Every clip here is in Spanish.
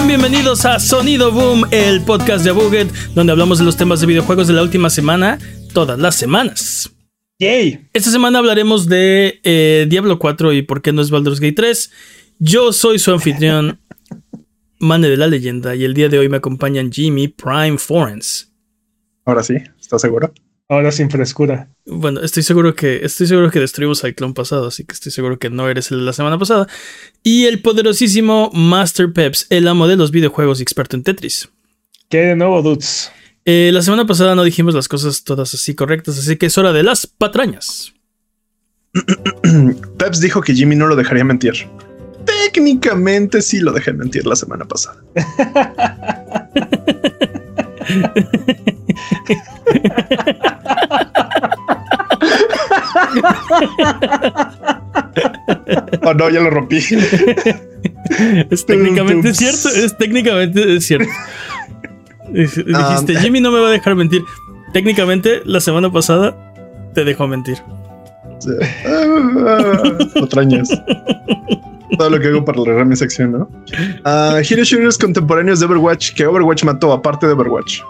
Sean bienvenidos a Sonido Boom, el podcast de Buget, donde hablamos de los temas de videojuegos de la última semana, todas las semanas. Yay. Esta semana hablaremos de eh, Diablo 4 y por qué no es Baldur's Gate 3. Yo soy su anfitrión, Mane de la Leyenda, y el día de hoy me acompañan Jimmy Prime Forens. Ahora sí, ¿estás seguro? Ahora sin frescura. Bueno, estoy seguro que estoy seguro que destruimos al clon pasado, así que estoy seguro que no eres el de la semana pasada. Y el poderosísimo Master Peps, el amo de los videojuegos y experto en Tetris. ¿Qué de nuevo, dudes? Eh, la semana pasada no dijimos las cosas todas así correctas, así que es hora de las patrañas. Peps dijo que Jimmy no lo dejaría mentir. Técnicamente sí lo dejé mentir la semana pasada. oh no, ya lo rompí. es técnicamente cierto, es técnicamente cierto. Dijiste, ah, Jimmy no me va a dejar mentir. Técnicamente, la semana pasada te dejó mentir. Sí. Todo lo que hago para lograr mi sección, ¿no? Uh, Hero Shooters contemporáneos de Overwatch que Overwatch mató aparte de Overwatch.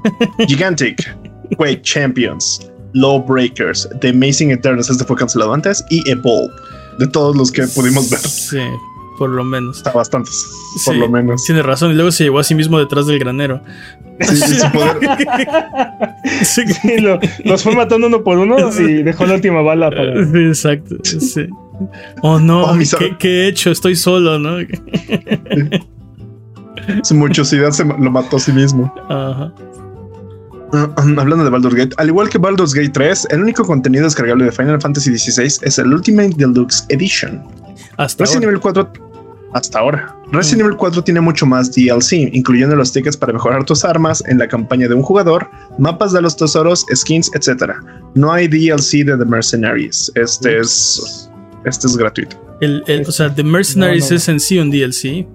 Gigantic, Quake Champions, Lawbreakers, The Amazing Eternals, este fue cancelado antes, y Evolve, de todos los que pudimos ver. Sí, por lo menos. Está bastantes, por lo menos. Tiene razón, y luego se llevó a sí mismo detrás del granero. Sí, sí, poder. sí, los fue matando uno por uno y dejó la última bala para. Sí, exacto. Sí. Oh no, oh, ¿qué, he hecho? Estoy solo, ¿no? Su muchosidad se lo mató a sí mismo. Ajá. hablando de Baldur's Gate, al igual que Baldur's Gate 3, el único contenido descargable de Final Fantasy XVI es el Ultimate Deluxe Edition. Hasta Resident ahora. Evil 4 hasta ahora. Resident Evil 4 tiene mucho más DLC, incluyendo los tickets para mejorar tus armas en la campaña de un jugador, mapas de los tesoros, skins, etc. No hay DLC de The Mercenaries. Este es este es gratuito. El, o sea, The Mercenaries es en sí un DLC.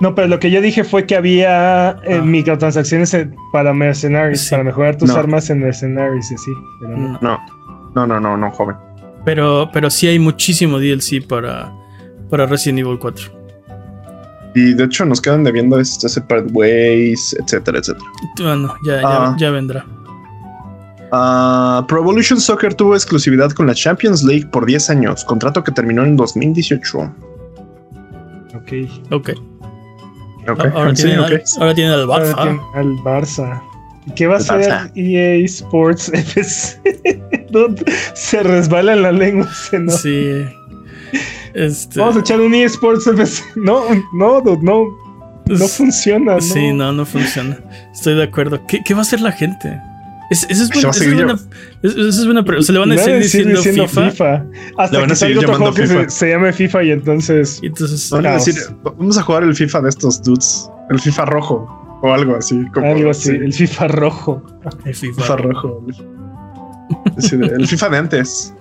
No, pero lo que yo dije fue que había eh, ah. microtransacciones para Mercenaries, para mejorar tus armas en Mercenaries y así. no. no, no, no, no, joven. Pero, pero sí hay muchísimo DLC para, para Resident Evil 4. Y de hecho nos quedan debiendo este Separate Ways, etcétera, etcétera. Bueno, ya, ya, ya vendrá. Uh, Pro Evolution Soccer tuvo exclusividad con la Champions League por 10 años, contrato que terminó en 2018. Ok. Ok. okay. Ahora, tienen Al, al Barça. al Barça. ¿Qué va a ser EA Sports FC? se resbala en la lengua. ¿no? Sí. Este... Vamos a echar un EA Sports FC. No, no, no. No funciona. Sí, no, no funciona. Estoy de acuerdo. ¿Qué, qué va a hacer la gente? Es, eso es, buena, eso es buena, Se le van a seguir diciendo, FIFA. FIFA. Hasta que salga otro juego que se, se, llame FIFA y entonces. entonces van a decir, vamos a jugar el FIFA de estos dudes. El FIFA rojo. O algo así. Como, algo así. El FIFA rojo. El FIFA, rojo. el FIFA de antes.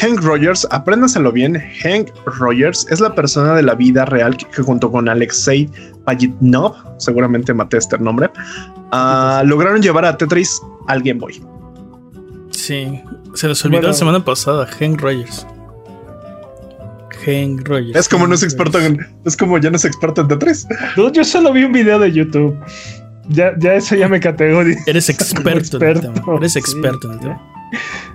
Hank Rogers, apréndaselo bien, Hank Rogers es la persona de la vida real que, junto con Alexei Pajitnov, seguramente maté este nombre, uh, lograron llevar a Tetris al Game Boy. Sí, se les olvidó la semana pasada, Hank Rogers. Hank Rogers. Es como no es experto en, es como ya no es experto en Tetris. yo solo vi un video de YouTube. Ya, ya eso ya me categoriza. Eres experto, experto. En el tema. Eres experto en el tema.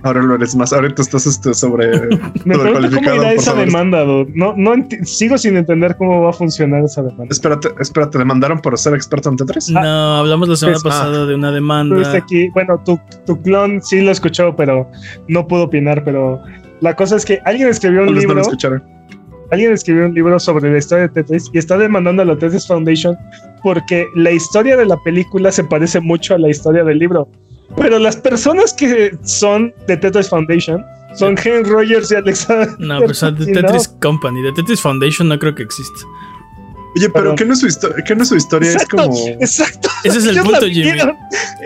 Ahora lo eres más. Ahorita estás este, sobre. Me pregunto cómo irá esa demanda, No, no sigo sin entender cómo va a funcionar esa demanda. Espérate, espérate, ¿demandaron por ser experto en Tetris? no, hablamos la semana pues, pasada ah. de una demanda. Aquí, bueno, tu, tu clon sí lo escuchó, pero no pudo opinar. Pero la cosa es que alguien escribió un libro. alguien escribió un libro sobre la historia de Tetris y está demandando a la Tetris Foundation porque la historia de la película se parece mucho a la historia del libro. Pero las personas que son de Tetris Foundation son Henry Rogers y Alexander. No, son de Tetris Company. De Tetris Foundation no creo que exista. Oye, pero ¿qué no es su, ¿qué no es su historia? es como. Exacto. Ese es el punto, Jimmy.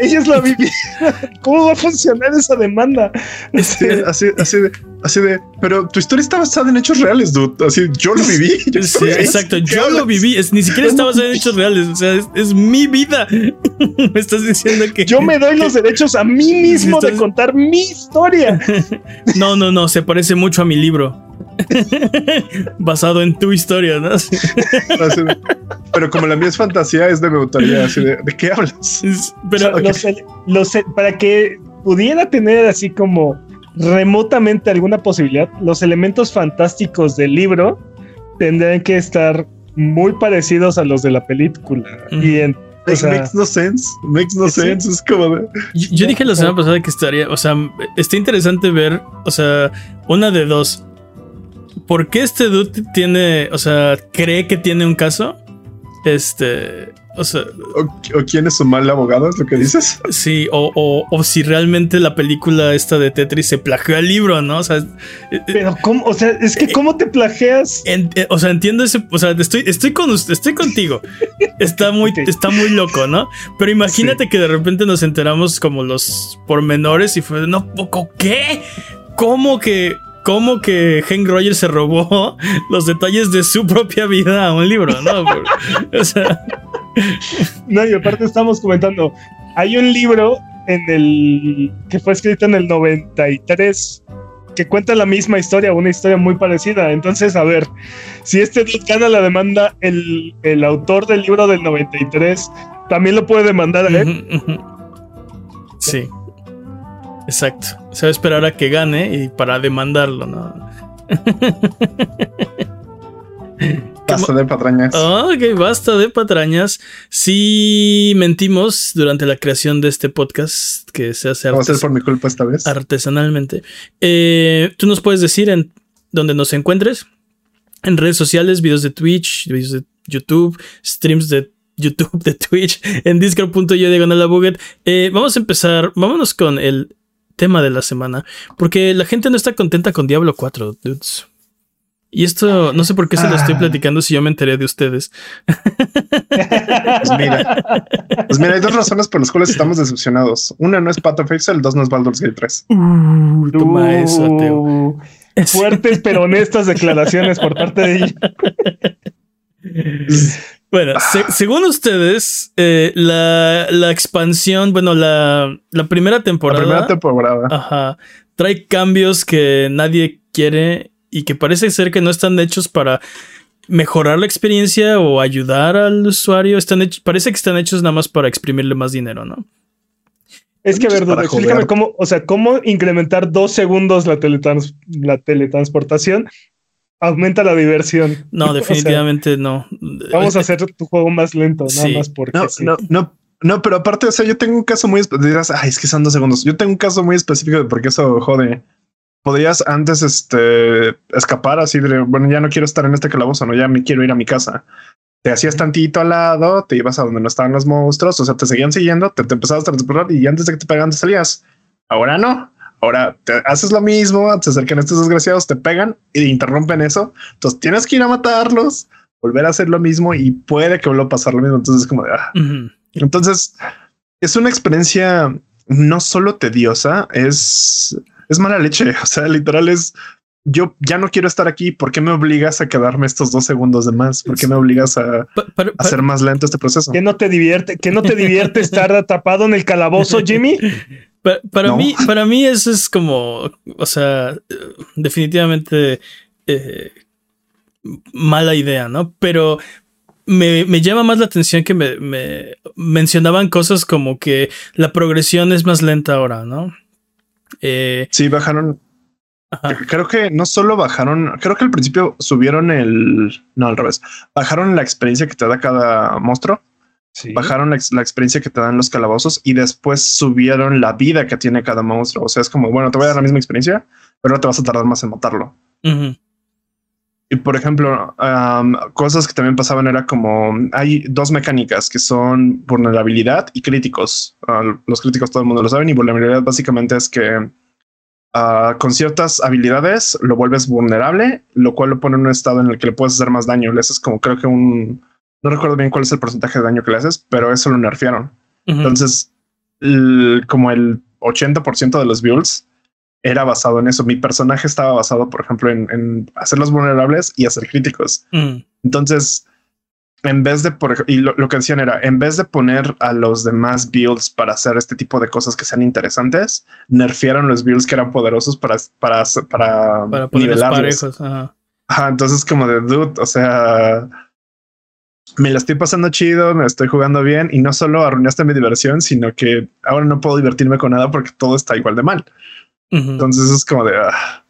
Ellos la vivieron. ¿Cómo va a funcionar esa demanda? Este, así, así, de, así de. Pero tu historia está basada en hechos reales, dude. Así, yo lo viví. sí, exacto. Yo lo viví. Es, ni siquiera está basada en hechos reales. O sea, es, mi vida. me estás diciendo que. Yo me doy los derechos a mí mismo de contar mi historia. no, no, no. Se parece mucho a mi libro. Basado en tu historia, ¿no? pero como la mía es fantasía, es de mi autoría. Así de, qué hablas? Pero para que pudiera tener así como remotamente alguna posibilidad, los elementos fantásticos del libro tendrían que estar muy parecidos a los de la película. Y en makes no sense. Makes no sense. Es como yo, dije la semana pasada que estaría. O sea, está interesante ver. O sea, una de dos. ¿Por qué este dude tiene. O sea, cree que tiene un caso? Este. O sea. O, quién es su mal abogado, es lo que dices. Sí, o, o, si realmente la película esta de Tetris se plagió al libro, ¿no? O sea. Eh, eh, Pero, ¿cómo? O sea, es que, eh, ¿cómo te plagias? o sea, entiendo ese. O sea, estoy, estoy, con, estoy contigo. Está muy, está muy loco, ¿no? Pero imagínate que de repente nos enteramos como los pormenores y fue, no, ¿qué? ¿Cómo que.? Cómo que Hank Rogers se robó los detalles de su propia vida a un libro, ¿no? o sea. No, y aparte estamos comentando, hay un libro en el que fue escrito en el 93 que cuenta la misma historia, una historia muy parecida. Entonces, a ver, si este gana la demanda, el, el autor del libro del 93 también lo puede demandar a él. Sí, exacto. Se va a esperar a que gane y para demandarlo, ¿no? Basta de patrañas. ok, basta de patrañas. Si mentimos durante la creación de este podcast, que se hace a por mi culpa esta vez. artesanalmente. Eh, Tú nos puedes decir en donde nos encuentres. En redes sociales, videos de Twitch, videos de YouTube, streams de YouTube, de Twitch, en discord.yo diagonal a eh, vamos a empezar, vámonos con el tema de la semana, porque la gente no está contenta con Diablo 4, dudes. Y esto, no sé por qué se lo estoy ah. platicando si yo me enteré de ustedes. Pues mira, pues mira, hay dos razones por las cuales estamos decepcionados. Una no es Path of Exile, el dos no es Baldur's Gate 3. Uh, toma eso, Ateo. Fuertes pero honestas declaraciones por parte de ella. Bueno, según ustedes, eh, la, expansión, bueno, la, la primera temporada. La primera temporada. Ajá. Trae cambios que nadie quiere y que parece ser que no están hechos para mejorar la experiencia o ayudar al usuario. Están parece que están hechos nada más para exprimirle más dinero, ¿no? Es que, verdad, explícame cómo, o sea, cómo incrementar dos segundos la, la teletransportación aumenta la diversión. No, definitivamente no. Vamos a hacer tu juego más lento, nada más porque. No, no, no, no, pero aparte, o sea, yo tengo un caso muy específico. Ay, es que son dos segundos. Yo tengo un caso muy específico de por qué eso jode podías antes este, escapar así de, bueno, ya no quiero estar en este calabozo, no, ya me quiero ir a mi casa. Te hacías tantito al lado, te ibas a donde no estaban los monstruos, o sea, te seguían siguiendo, te, empezabas a transportar y antes de que te pegan te salías. Ahora no. Ahora te haces lo mismo, se acercan estos desgraciados, te pegan e interrumpen eso. Entonces tienes que ir a matarlos, volver a hacer lo mismo y puede que vuelva a pasar lo mismo. Entonces es como de, ah. entonces es una experiencia no solo tediosa, es es mala leche. O sea, literal es yo ya no quiero estar aquí. ¿Por qué me obligas a quedarme estos dos segundos de más? ¿Por qué me obligas a, hacer más lento este proceso? ¿Qué no te divierte? ¿Qué no te divierte estar atrapado en el calabozo, Jimmy? Para, mí, para mí eso es como, o sea, definitivamente eh, mala idea, ¿no? Pero me, llama más la atención que me, me mencionaban cosas como que la progresión es más lenta ahora, ¿no? Eh, sí, bajaron. Creo que no solo bajaron, creo que al principio subieron el. No, al revés. Bajaron la experiencia que te da cada monstruo. Bajaron la, experiencia que te dan los calabozos y después subieron la vida que tiene cada monstruo. O sea, es como, bueno, te voy a dar la misma experiencia, pero no te vas a tardar más en matarlo. Y por ejemplo, cosas que también pasaban era como hay dos mecánicas que son vulnerabilidad y críticos. Ah, los críticos todo el mundo lo saben y vulnerabilidad básicamente es que ah, con ciertas habilidades lo vuelves vulnerable, lo cual lo pone en un estado en el que le puedes hacer más daño. Le haces como creo que un no recuerdo bien cuál es el porcentaje de daño que le haces, pero eso lo nerfearon. Entonces, como el 80% de los builds era basado en eso. Mi personaje estaba basado, por ejemplo, en, hacerlos vulnerables y hacer críticos. Mm. Entonces, en vez de por y lo, que decían era en vez de poner a los demás builds para hacer este tipo de cosas que sean interesantes, nerfearon los builds que eran poderosos para para para, para nivelarlos. Ajá. entonces como de dude, o sea, me la estoy pasando chido, me estoy jugando bien y no solo arruinaste mi diversión, sino que ahora no puedo divertirme con nada porque todo está igual de mal. Entonces es como de ah.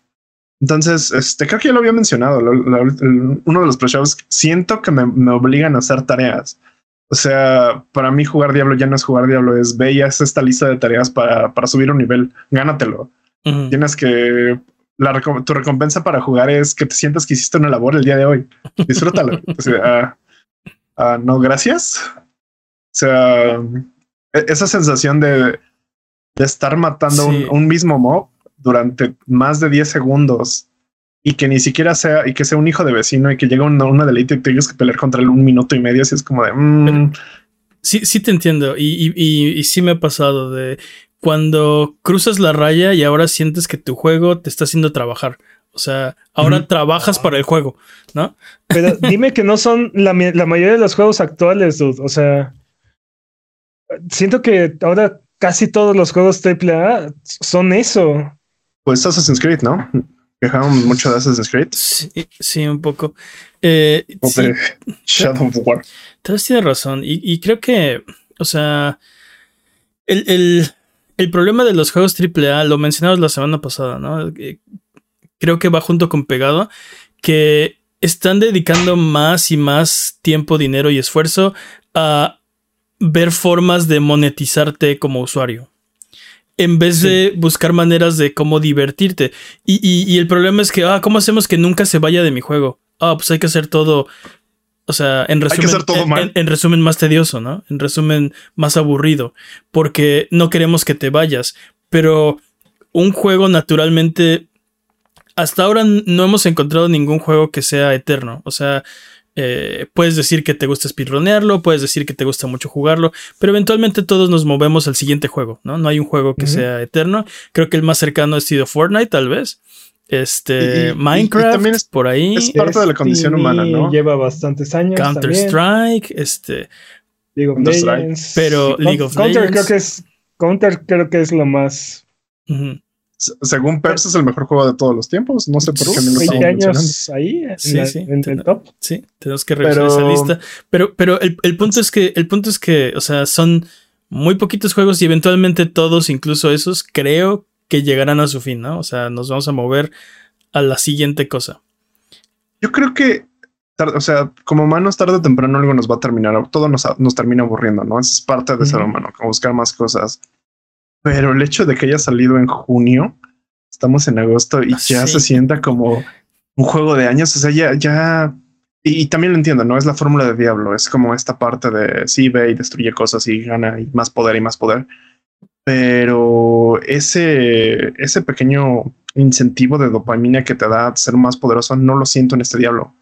Entonces, este creo que ya lo había mencionado. uno de los pre siento que me, obligan a hacer tareas. O sea, para mí jugar Diablo ya no es jugar Diablo, es ve y haz esta lista de tareas para, para subir un nivel. Gánatelo. Tienes que la tu recompensa para jugar es que te sientas que hiciste una labor el día de hoy. Disfrútalo. o sea, ah, no, gracias. O sea, e, esa sensación de, de estar matando un, mismo mob durante más de 10 segundos y que ni siquiera sea y que sea un hijo de vecino y que llega una, una deleite y tengas que pelear contra él un minuto y medio. Así es como de mm. sí, sí te entiendo. Y, y, sí me ha pasado de cuando cruzas la raya y ahora sientes que tu juego te está haciendo trabajar. O sea, ahora trabajas para el juego, ¿no? Pero dime que no son la, la mayoría de los juegos actuales, dude. O sea, siento que ahora casi todos los juegos AAA son eso. Pues Assassin's Creed, ¿no? Quejamos mucho de Assassin's Creed. Sí, un poco. Eh, Shadow of War. Tienes razón. Y, creo que, o sea, el, problema de los juegos AAA, lo mencionamos la semana pasada, ¿no? Creo que va junto con pegado, que están dedicando más y más tiempo, dinero y esfuerzo a ver formas de monetizarte como usuario. En vez de buscar maneras de cómo divertirte. Y, el problema es que, ah, ¿cómo hacemos que nunca se vaya de mi juego? Ah, pues hay que hacer todo. O sea, en resumen, en, resumen más tedioso, ¿no? En resumen más aburrido. Porque no queremos que te vayas. Pero un juego naturalmente. Hasta ahora no hemos encontrado ningún juego que sea eterno. O sea, eh, puedes decir que te gusta speedronearlo, puedes decir que te gusta mucho jugarlo, pero eventualmente todos nos movemos al siguiente juego, ¿no? No hay un juego que sea eterno. Creo que el más cercano ha sido Fortnite, tal vez. Este, Minecraft, también es, por ahí. Es parte de la condición humana, ¿no? Lleva bastantes años. Counter Strike, este. League of Legends. Pero League of Counter Creo que es, Counter creo que es lo más. Según Peps es el mejor juego de todos los tiempos. No sé por qué me lo estamos años ahí en, el top. Sí, tenemos que revisar esa lista. Pero, pero el, punto es que, el punto es que, o sea, son muy poquitos juegos y eventualmente todos, incluso esos, creo que llegarán a su fin, ¿no? O sea, nos vamos a mover a la siguiente cosa. Yo creo que, o sea, como humanos, tarde o temprano algo nos va a terminar, todo nos, nos termina aburriendo, ¿no? es parte de ser humano, buscar más cosas. Pero el hecho de que haya salido en junio, estamos en agosto y ya se sienta como un juego de años. O sea, ya, ya. Y, también lo entiendo, no es la fórmula de Diablo. Es como esta parte de sí ve y destruye cosas y gana y más poder y más poder. Pero ese, ese pequeño incentivo de dopamina que te da ser más poderoso, no lo siento en este Diablo.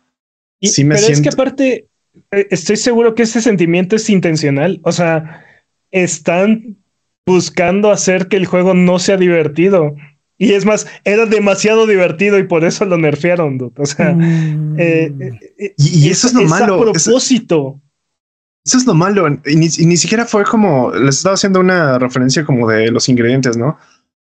Y, sí me pero es que aparte, eh, estoy seguro que ese sentimiento es intencional. O sea, están buscando hacer que el juego no sea divertido. Y es más, era demasiado divertido y por eso lo nerfearon. O sea, mm. eh, eh, y, eso es, lo malo. A propósito. Eso, es lo malo. Y ni, siquiera fue como les estaba haciendo una referencia como de los ingredientes, no?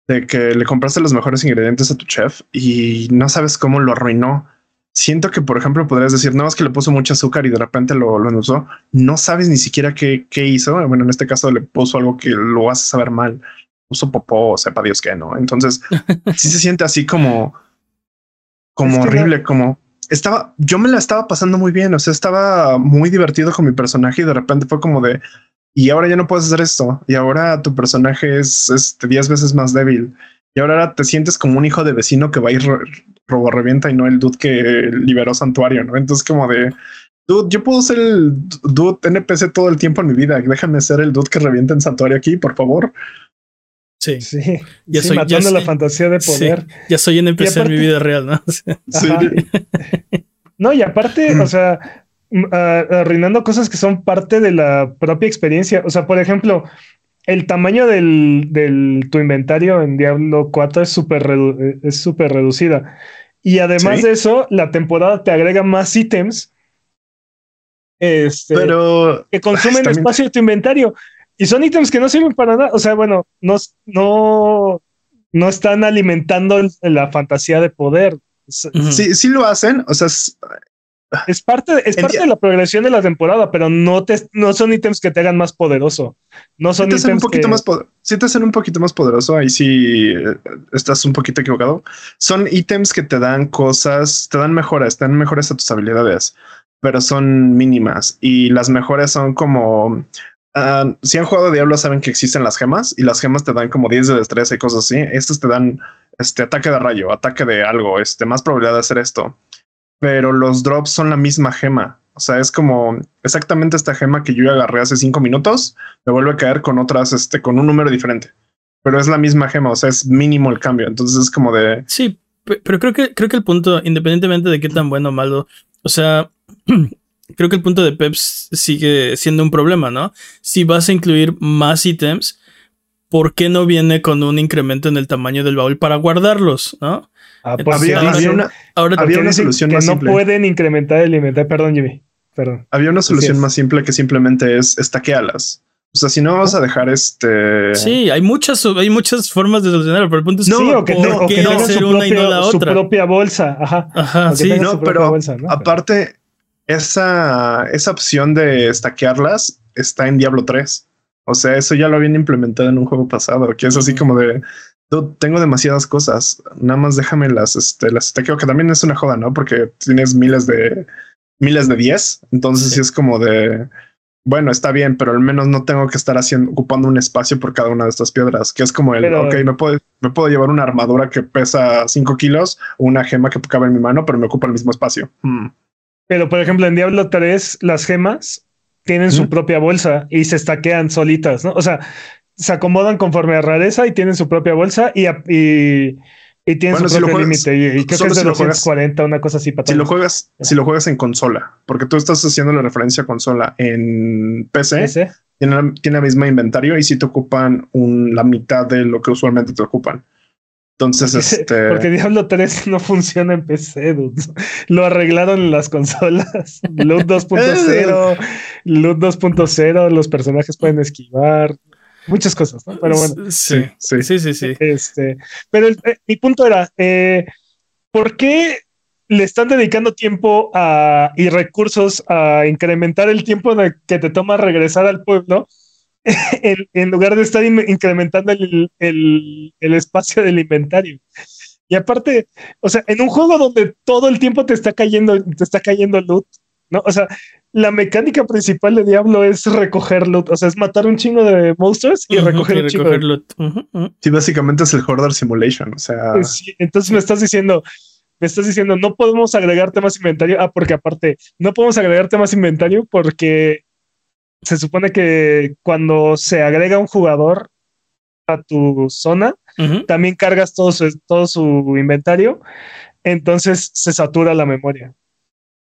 De que le compraste los mejores ingredientes a tu chef y no sabes cómo lo arruinó siento que, por ejemplo, podrías decir, no, es que le puso mucho azúcar y de repente lo, lo usó. No sabes ni siquiera qué, qué, hizo. Bueno, en este caso le puso algo que lo hace saber mal. Puso popó, sepa Dios qué, ¿no? Entonces, sí se siente así como, como horrible, como estaba, yo me la estaba pasando muy bien. O sea, estaba muy divertido con mi personaje y de repente fue como de, y ahora ya no puedes hacer esto. Y ahora tu personaje es este, 10 veces más débil. Y ahora te sientes como un hijo de vecino que va a ir robo revienta y no el dude que liberó Santuario, ¿no? Entonces como de, dude, yo puedo ser el dude NPC todo el tiempo en mi vida, déjame ser el dude que revienta en Santuario aquí, por favor. Sí, sí, ya sí, matando la fantasía de poder. ya soy NPC en mi vida real, ¿no? sí. no, y aparte, o sea, arruinando cosas que son parte de la propia experiencia. O sea, por ejemplo, el tamaño del, tu inventario en Diablo 4 es súper es super reducida. Y además de eso, la temporada te agrega más ítems este, pero que consumen espacio de tu inventario y son ítems que no sirven para nada. O sea, bueno, no, no, no están alimentando la fantasía de poder. Sí, sí lo hacen. O sea, es, parte, es parte de la progresión de la temporada, pero no te, no son ítems que te hagan más poderoso. No son ítems un poquito más Si te hacen un poquito más poderoso, ahí sí eh, estás un poquito equivocado. Son ítems que te dan cosas, te dan mejoras, te dan mejoras a tus habilidades, pero son mínimas y las mejores son como Ah, si han jugado Diablo saben que existen las gemas y las gemas te dan como 10 de destreza y cosas así. Estas te dan este ataque de rayo, ataque de algo, este más probabilidad de hacer esto. Pero los drops son la misma gema. O sea, es como exactamente esta gema que yo agarré hace 5 minutos, me vuelve a caer con otras, este, con un número diferente. Pero es la misma gema, o sea, es mínimo el cambio. Entonces es como de. Sí, pero creo que, creo que el punto, independientemente de qué tan bueno o malo, o sea, creo que el punto de Peps sigue siendo un problema, ¿no? Si vas a incluir más ítems, ¿por qué no viene con un incremento en el tamaño del baúl para guardarlos, ¿no? Ah, pues había, una, ahora había una solución más simple. No pueden incrementar el inventario. Perdón, Jimmy. Perdón. Había una solución más simple que simplemente es estaquealas. O sea, si no vas a dejar este. Sí, hay muchas, hay muchas formas de solucionarlo, pero el punto es no, sí, o que, no, que no hacer una y no la otra. Su propia bolsa. Ajá. Ajá. Sí, no, pero aparte, esa, esa opción de estaquearlas está en Diablo 3. O sea, eso ya lo habían implementado en un juego pasado, que es así como de, tengo demasiadas cosas, nada más déjame las, este, las estaqueo, que también es una joda, ¿no? Porque tienes miles de, miles de 10, entonces sí. es como de, bueno, está bien, pero al menos no tengo que estar haciendo, ocupando un espacio por cada una de estas piedras, que es como el, ok, me puedo, me puedo llevar una armadura que pesa 5 kilos o una gema que cabe en mi mano, pero me ocupa el mismo espacio. Hmm. Pero, por ejemplo, en Diablo 3, las gemas tienen su propia bolsa y se estaquean solitas, ¿no? O sea, se acomodan conforme a rareza y tienen su propia bolsa y, y, y tienen su propio límite. Y, creo que es de si 240, una cosa así. Para si lo juegas, si lo juegas en consola, porque tú estás haciendo la referencia a consola en PC, Tiene, tiene el mismo inventario y si te ocupan un, la mitad de lo que usualmente te ocupan. Entonces, este. Porque Diablo 3 no funciona en PC, dude. Lo arreglaron en las consolas. Loot 2.0, Loot 2.0, los personajes pueden esquivar. Muchas cosas, ¿no? Pero bueno. Sí, sí, sí, sí. sí. Este, pero eh, mi punto era: eh, ¿por qué le están dedicando tiempo a, y recursos a incrementar el tiempo que te toma regresar al pueblo? en, lugar de estar incrementando el, espacio del inventario. Y aparte, o sea, en un juego donde todo el tiempo te está cayendo, te está cayendo loot, ¿no? O sea, la mecánica principal de Diablo es recoger loot, o sea, es matar un chingo de monstruos y recoger un chingo de loot. Sí, básicamente es el Hoarder Simulation, o sea. entonces me estás diciendo, me estás diciendo, no podemos agregarte más inventario. Ah, porque aparte, no podemos agregarte más inventario porque se supone que cuando se agrega un jugador a tu zona, también cargas todo su, todo su inventario, entonces se satura la memoria.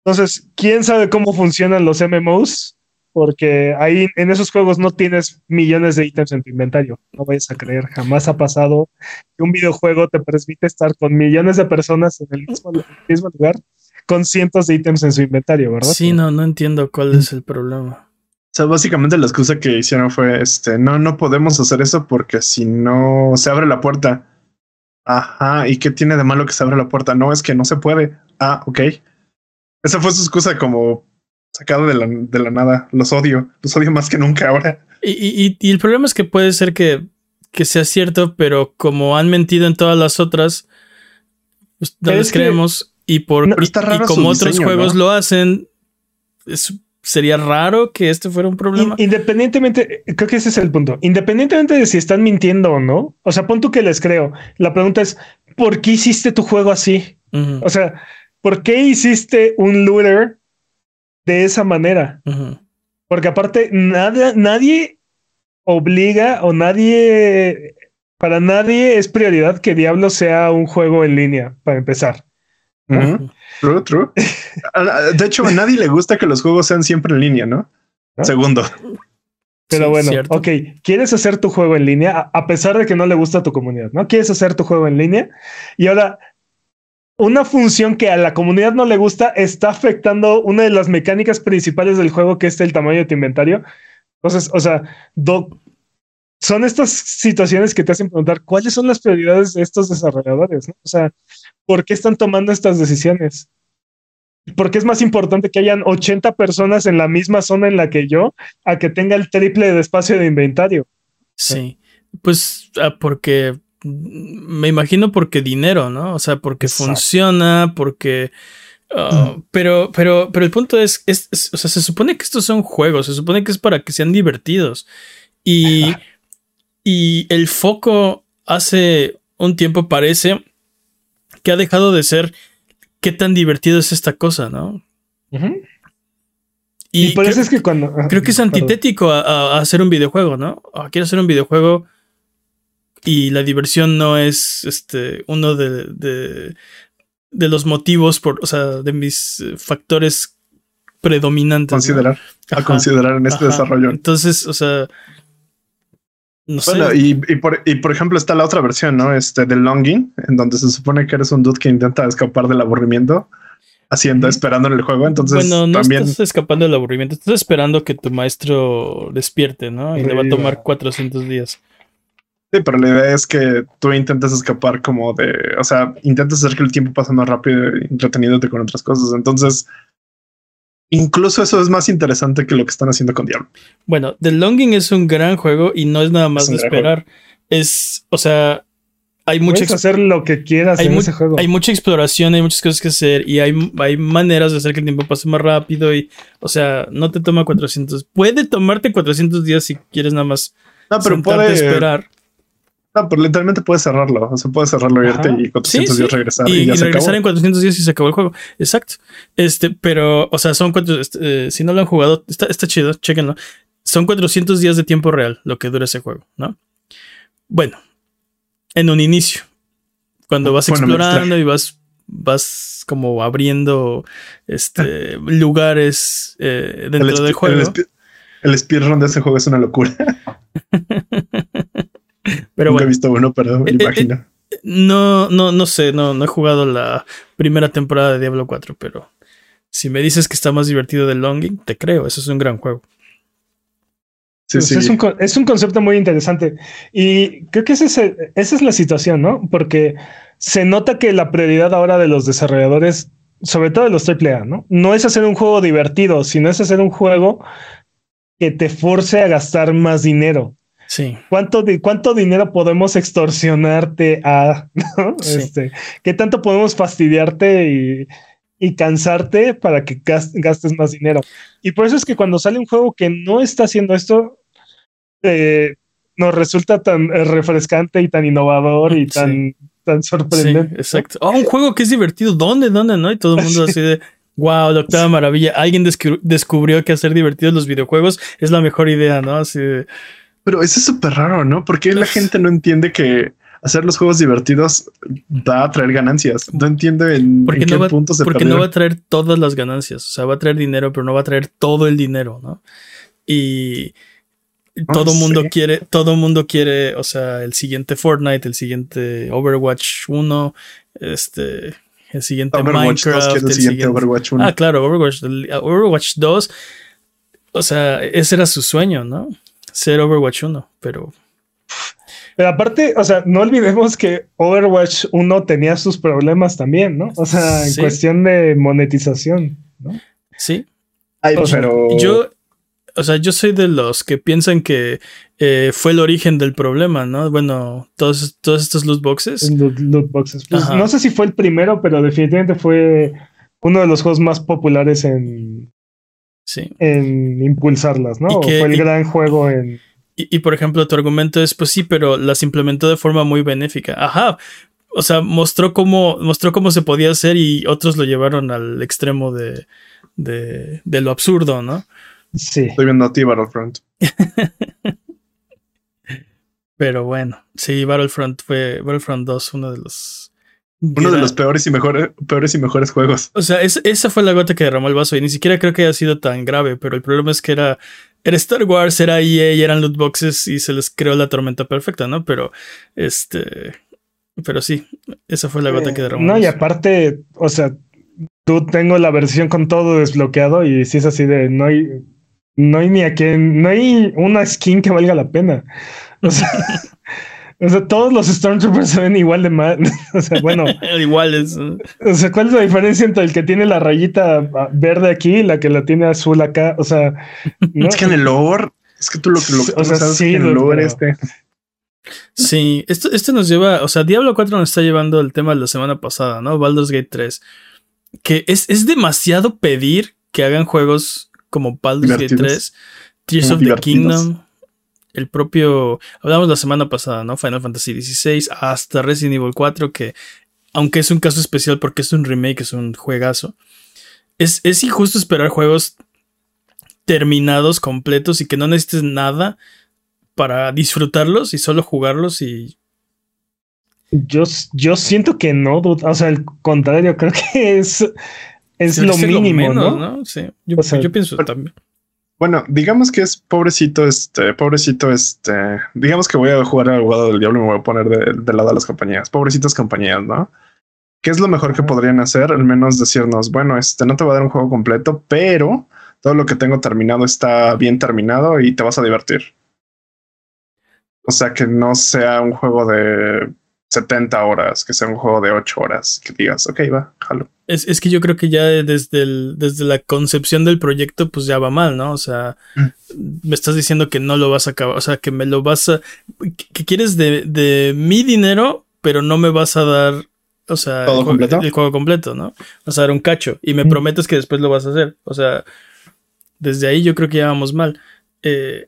Entonces, ¿quién sabe cómo funcionan los MMOs? Porque ahí en esos juegos no tienes millones de ítems en tu inventario. No vayas a creer, jamás ha pasado que un videojuego te permite estar con millones de personas en el mismo, mismo lugar con cientos de ítems en su inventario, ¿verdad? Sí, no, no entiendo cuál es el problema. O sea, básicamente la excusa que hicieron fue, este, no, no podemos hacer eso porque si no se abre la puerta. Ajá, ¿y qué tiene de malo que se abra la puerta? No, es que no se puede. Ah, ok. Esa fue su excusa como sacado de la, de la nada. Los odio, los odio más que nunca ahora. Y, y, el problema es que puede ser que, que, sea cierto, pero como han mentido en todas las otras, pues no les creemos. y por y, como otros juegos lo hacen, es sería raro que este fuera un problema. Independientemente, creo que ese es el punto. Independientemente de si están mintiendo o no, o sea, pon tú que les creo. La pregunta es, ¿por qué hiciste tu juego así? O sea, ¿por qué hiciste un looter de esa manera? Porque aparte, nada, nadie obliga o nadie, para nadie es prioridad que Diablo sea un juego en línea, para empezar. True, true. De hecho, a nadie le gusta que los juegos sean siempre en línea, ¿no? Segundo. Pero bueno, ok, quieres hacer tu juego en línea a pesar de que no le gusta a tu comunidad, ¿no? Quieres hacer tu juego en línea y ahora una función que a la comunidad no le gusta está afectando una de las mecánicas principales del juego, que es el tamaño de tu inventario. Entonces, o sea, son estas situaciones que te hacen preguntar cuáles son las prioridades de estos desarrolladores. O sea, ¿por qué están tomando estas decisiones? Porque es más importante que hayan 80 personas en la misma zona en la que yo a que tenga el triple de espacio de inventario. Sí, pues ah, porque me imagino porque dinero, ¿no? O sea, porque funciona, porque... Ah, mm. pero, pero, pero el punto es, es, o sea, se supone que estos son juegos, se supone que es para que sean divertidos. Y, y el foco hace un tiempo parece que ha dejado de ser qué tan divertido es esta cosa, ¿no? Y, por eso es que cuando... Creo que es antitético a, hacer un videojuego, ¿no? Ah, quiero hacer un videojuego y la diversión no es este uno de, de, los motivos por, o sea, de mis factores predominantes. Considerar, a considerar en este desarrollo. Entonces, o sea, no bueno, Y, por, y, por, ejemplo está la otra versión, ¿no? Este de Longing, en donde se supone que eres un dude que intenta escapar del aburrimiento haciendo, esperando en el juego. Entonces, bueno, no también... estás escapando del aburrimiento, estás esperando que tu maestro despierte, ¿no? Y le va a tomar 400 días. Sí, pero la idea es que tú intentas escapar como de, o sea, intentas hacer que el tiempo pase más rápido entreteniéndote con otras cosas. Entonces, incluso eso es más interesante que lo que están haciendo con Diablo. Bueno, The Longing es un gran juego y no es nada más de esperar. Es, o sea, hay mucha hacer lo que quieras hay en ese juego. Hay mucha exploración, hay muchas cosas que hacer y hay, hay maneras de hacer que el tiempo pase más rápido y, o sea, no te toma 400. Puede tomarte 400 días si quieres nada más no, pero puede, esperar. No, pero literalmente puedes cerrarlo. O sea, puedes cerrarlo, irte y 400 días regresar. Y, regresar en 400 días y se acabó el juego. Exacto. Este, pero, o sea, son cuatro. Este, eh, si no lo han jugado, está, está chido, chéquenlo. Son 400 días de tiempo real lo que dura ese juego, ¿no? Bueno, en un inicio. Cuando vas explorando y vas, vas como abriendo este, lugares eh, dentro del juego. El, el speedrun de ese juego es una locura. Pero Nunca he visto uno, pero me eh, eh, imagino. no, no, no sé, no, no he jugado la primera temporada de Diablo 4, pero si me dices que está más divertido de Longing, te creo, eso es un gran juego. Sí, pues sí. Es, un, es, un, concepto muy interesante y creo que esa es la situación, ¿no? Porque se nota que la prioridad ahora de los desarrolladores, sobre todo de los AAA, ¿no? No es hacer un juego divertido, sino es hacer un juego que te force a gastar más dinero. Sí. ¿Cuánto, ¿Cuánto dinero podemos extorsionarte a, este, qué tanto podemos fastidiarte y, cansarte para que gastes más dinero? Y por eso es que cuando sale un juego que no está haciendo esto, eh, nos resulta tan eh, refrescante y tan innovador y tan, tan sorprendente. exacto. Oh, un juego que es divertido. ¿Dónde? ¿Dónde? ¿No? Y todo el mundo así de. Wow, la octava maravilla. Alguien descubrió que hacer divertidos los videojuegos es la mejor idea, ¿no? Así de, pero eso es súper raro, ¿no? Porque la gente no entiende que hacer los juegos divertidos va a traer ganancias. No entiende en, qué no punto se Porque no va a traer todas las ganancias. O sea, va a traer dinero, pero no va a traer todo el dinero, ¿no? Y todo mundo quiere, todo mundo quiere, o sea, el siguiente Fortnite, el siguiente Overwatch 1, este, el siguiente Minecraft, el, siguiente, Overwatch 1. Ah, claro, Overwatch, Overwatch 2. O sea, ese era su sueño, ¿no? Ser Overwatch 1, pero... Pero aparte, o sea, no olvidemos que Overwatch 1 tenía sus problemas también, ¿no? O sea, en cuestión de monetización, ¿no? Sí. pero... Yo, o sea, yo soy de los que piensan que eh, fue el origen del problema, ¿no? Bueno, todos, todos estos loot boxes. Loot, boxes. Pues, no sé si fue el primero, pero definitivamente fue uno de los juegos más populares en, en impulsarlas, ¿no? o fue el gran juego en... Y, por ejemplo, tu argumento es, pues sí, pero las implementó de forma muy benéfica. Ajá. O sea, mostró cómo, mostró cómo se podía hacer y otros lo llevaron al extremo de, de, de lo absurdo, ¿no? Sí. Estoy viendo a ti, Battlefront. pero bueno, sí, Battlefront fue Battlefront 2, uno de los uno de los peores y mejores, peores y mejores juegos. O sea, esa fue la gota que derramó el vaso y ni siquiera creo que haya sido tan grave, pero el problema es que era, era Star Wars, era EA y eran loot boxes y se les creó la tormenta perfecta, ¿no? Pero este Pero sí, esa fue la gota que derramó. No, y aparte, o sea, tú tengo la versión con todo desbloqueado y si es así de no hay, no hay ni a quien, no hay una skin que valga la pena. O sea, o sea todos los Stormtroopers se ven igual de mal. o sea, bueno, iguales. O sea, ¿cuál es la diferencia entre el que tiene la rayita verde aquí y la que la tiene azul acá? O sea, es que en el lore, es que tú lo que lo o sea, sí, en el lore este. Sí, esto, esto nos lleva, o sea, Diablo 4 nos está llevando el tema de la semana pasada, ¿no? Baldur's Gate 3 que es, es demasiado pedir que hagan juegos como Baldur's Gate 3, Tears of the Kingdom, el propio, hablamos la semana pasada, ¿no? Final Fantasy XVI, hasta Resident Evil 4, que aunque es un caso especial porque es un remake, es un juegazo, es, es injusto esperar juegos terminados, completos y que no necesites nada para disfrutarlos y solo jugarlos y yo, yo siento que no, o sea, al contrario, creo que es, es lo mínimo, ¿no? Sí, yo, pienso también. Bueno, digamos que es pobrecito, este, pobrecito, este, digamos que voy a jugar al abogado del diablo y me voy a poner de, lado a las compañías, pobrecitas compañías, ¿no? ¿Qué es lo mejor que podrían hacer? Al menos decirnos, bueno, este no te va a dar un juego completo, pero todo lo que tengo terminado está bien terminado y te vas a divertir. O sea, que no sea un juego de 70 horas, que sea un juego de 8 horas, que digas, ok, va, jalo. Es, es que yo creo que ya desde, el, desde la concepción del proyecto, pues ya va mal, ¿no? O sea, mm. me estás diciendo que no lo vas a acabar, o sea, que me lo vas a. que quieres de, de mi dinero, pero no me vas a dar. O sea, el, completo? el, juego completo, ¿no? Vas a dar un cacho y me mm. prometes que después lo vas a hacer. O sea, desde ahí yo creo que ya vamos mal. Eh,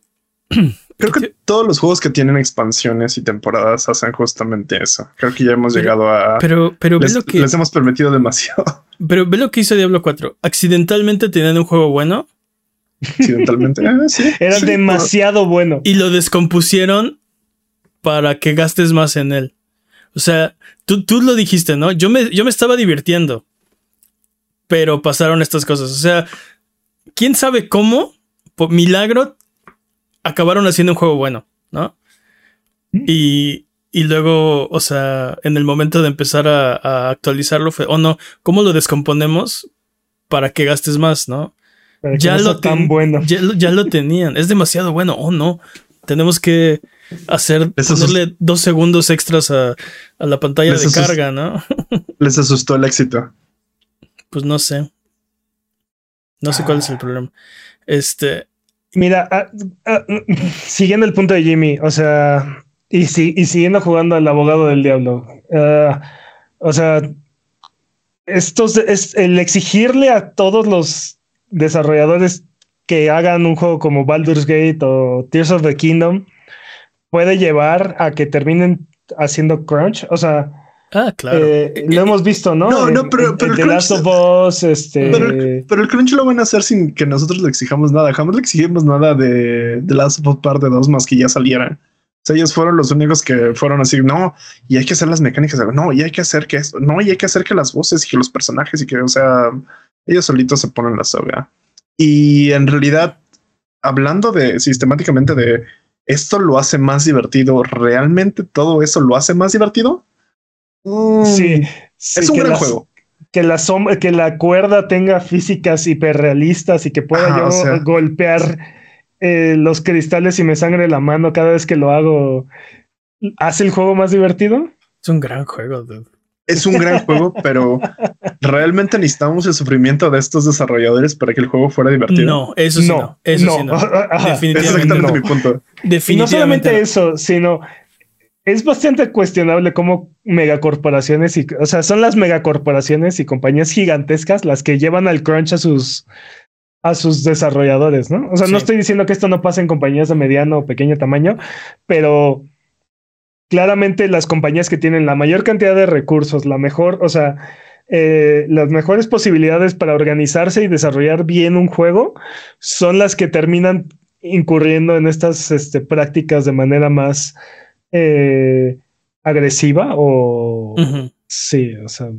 Creo que todos los juegos que tienen expansiones y temporadas hacen justamente eso. Creo que ya hemos llegado a. Pero, pero les, lo que. Les hemos permitido demasiado. Pero ve lo que hizo Diablo 4. Accidentalmente tenían un juego bueno. Accidentalmente. Ah, sí, Era demasiado bueno. Y lo descompusieron para que gastes más en él. O sea, tú, tú lo dijiste, ¿no? Yo me, yo me estaba divirtiendo. Pero pasaron estas cosas. O sea, quién sabe cómo, por milagro, acabaron haciendo un juego bueno, ¿no? Mm. Y, y luego, o sea, en el momento de empezar a, actualizarlo fue, oh no, ¿cómo lo descomponemos para que gastes más, no? ya lo tan bueno. Ya, lo tenían, es demasiado bueno, oh no, tenemos que hacer, ponerle dos segundos extras a, la pantalla de carga, ¿no? Les asustó el éxito. Pues no sé. No sé cuál es el problema. Este, Mira, ah, ah, siguiendo el punto de Jimmy, o sea, y, y siguiendo jugando al abogado del diablo, ah, o sea, esto es el exigirle a todos los desarrolladores que hagan un juego como Baldur's Gate o Tears of the Kingdom puede llevar a que terminen haciendo crunch, o sea, Ah, claro. Eh, lo hemos visto, ¿no? No, no, pero, pero el, of Us, este. Pero, el Crunch lo van a hacer sin que nosotros le exijamos nada. Jamás le exigimos nada de The Last of Us Parte 2 más que ya saliera. O sea, ellos fueron los únicos que fueron así, no, y hay que hacer las mecánicas, no, y hay que hacer que esto, no, y hay que hacer que las voces y que los personajes y que, o sea, ellos solitos se ponen la soga. Y en realidad, hablando de sistemáticamente de esto lo hace más divertido, ¿realmente todo eso lo hace más divertido? Mm, sí, es un gran juego. Que la, que la cuerda tenga físicas hiperrealistas y que pueda yo golpear eh, los cristales y me sangre la mano cada vez que lo hago. ¿Hace el juego más divertido? Es un gran juego, Es un gran juego, pero realmente necesitamos el sufrimiento de estos desarrolladores para que el juego fuera divertido. No, eso sí no. eso sí no. Definitivamente es exactamente mi punto. Definitivamente. Y no solamente eso, sino es bastante cuestionable cómo megacorporaciones y, o sea, son las megacorporaciones y compañías gigantescas las que llevan al crunch a sus a sus desarrolladores, ¿no? O sea, no estoy diciendo que esto no pase en compañías de mediano o pequeño tamaño, pero claramente las compañías que tienen la mayor cantidad de recursos, la mejor, o sea, eh, las mejores posibilidades para organizarse y desarrollar bien un juego son las que terminan incurriendo en estas este, prácticas de manera más eh, agresiva o sí, o sea,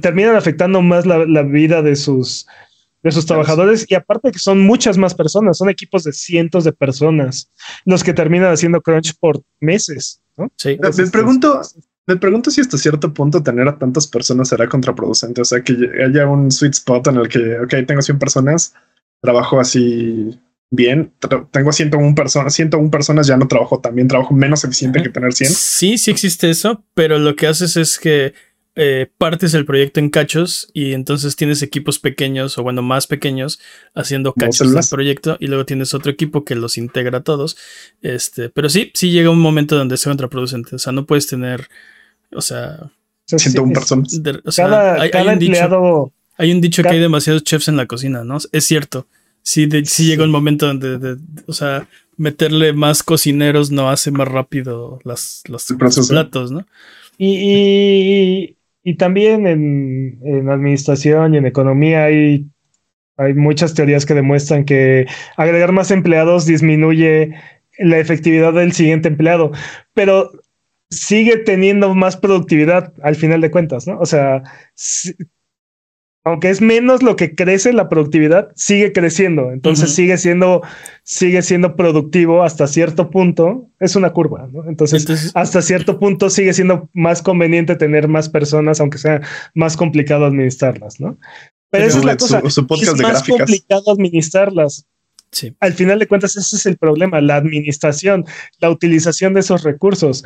terminan afectando más la, vida de sus de sus trabajadores y aparte que son muchas más personas, son equipos de cientos de personas los que terminan haciendo crunch por meses. ¿no? Sí. me, pregunto, Me pregunto si hasta cierto punto tener a tantas personas será contraproducente. O sea, que haya un sweet spot en el que, ok, tengo 100 personas, trabajo así bien, tengo 101 personas, 101 personas, ya no trabajo tan bien, trabajo menos eficiente que tener 100. Sí, sí existe eso, pero lo que haces es que eh, partes el proyecto en cachos y entonces tienes equipos pequeños o bueno, más pequeños haciendo cachos del proyecto y luego tienes otro equipo que los integra a todos. Este, pero sí, sí llega un momento donde es contraproducente. O sea, no puedes tener, o sea, 101 personas. cada, hay, un dicho, hay un dicho que hay demasiados chefs en la cocina, ¿no? Es cierto. Sí, sí, llega un momento donde, o sea, meterle más cocineros no hace más rápido las, los, platos, ¿no? y, y también en, administración y en economía hay, hay muchas teorías que demuestran que agregar más empleados disminuye la efectividad del siguiente empleado, pero sigue teniendo más productividad al final de cuentas, ¿no? O sea, aunque es menos lo que crece la productividad, sigue creciendo. Entonces sigue siendo, sigue siendo productivo hasta cierto punto. Es una curva, ¿no? Entonces, hasta cierto punto sigue siendo más conveniente tener más personas, aunque sea más complicado administrarlas, ¿no? Pero esa es la cosa. es más complicado administrarlas. Sí. Al final de cuentas, ese es el problema, la administración, la utilización de esos recursos.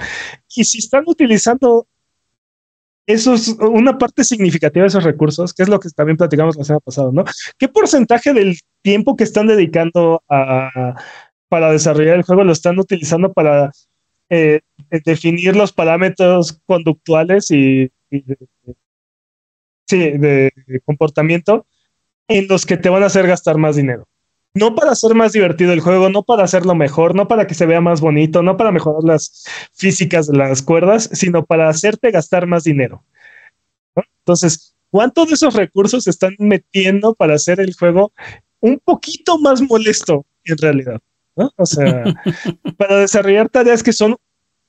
Y si están utilizando eso es una parte significativa de esos recursos, que es lo que también platicamos la semana pasada, ¿no? ¿Qué porcentaje del tiempo que están dedicando a, para desarrollar el juego lo están utilizando para eh, definir los parámetros conductuales y, de comportamiento en los que te van a hacer gastar más dinero? No para hacer más divertido el juego, no para hacerlo mejor, no para que se vea más bonito, no para mejorar las físicas de las cuerdas, sino para hacerte gastar más dinero. Entonces, ¿cuántos de esos recursos están metiendo para hacer el juego un poquito más molesto en realidad? O sea, para desarrollar tareas que son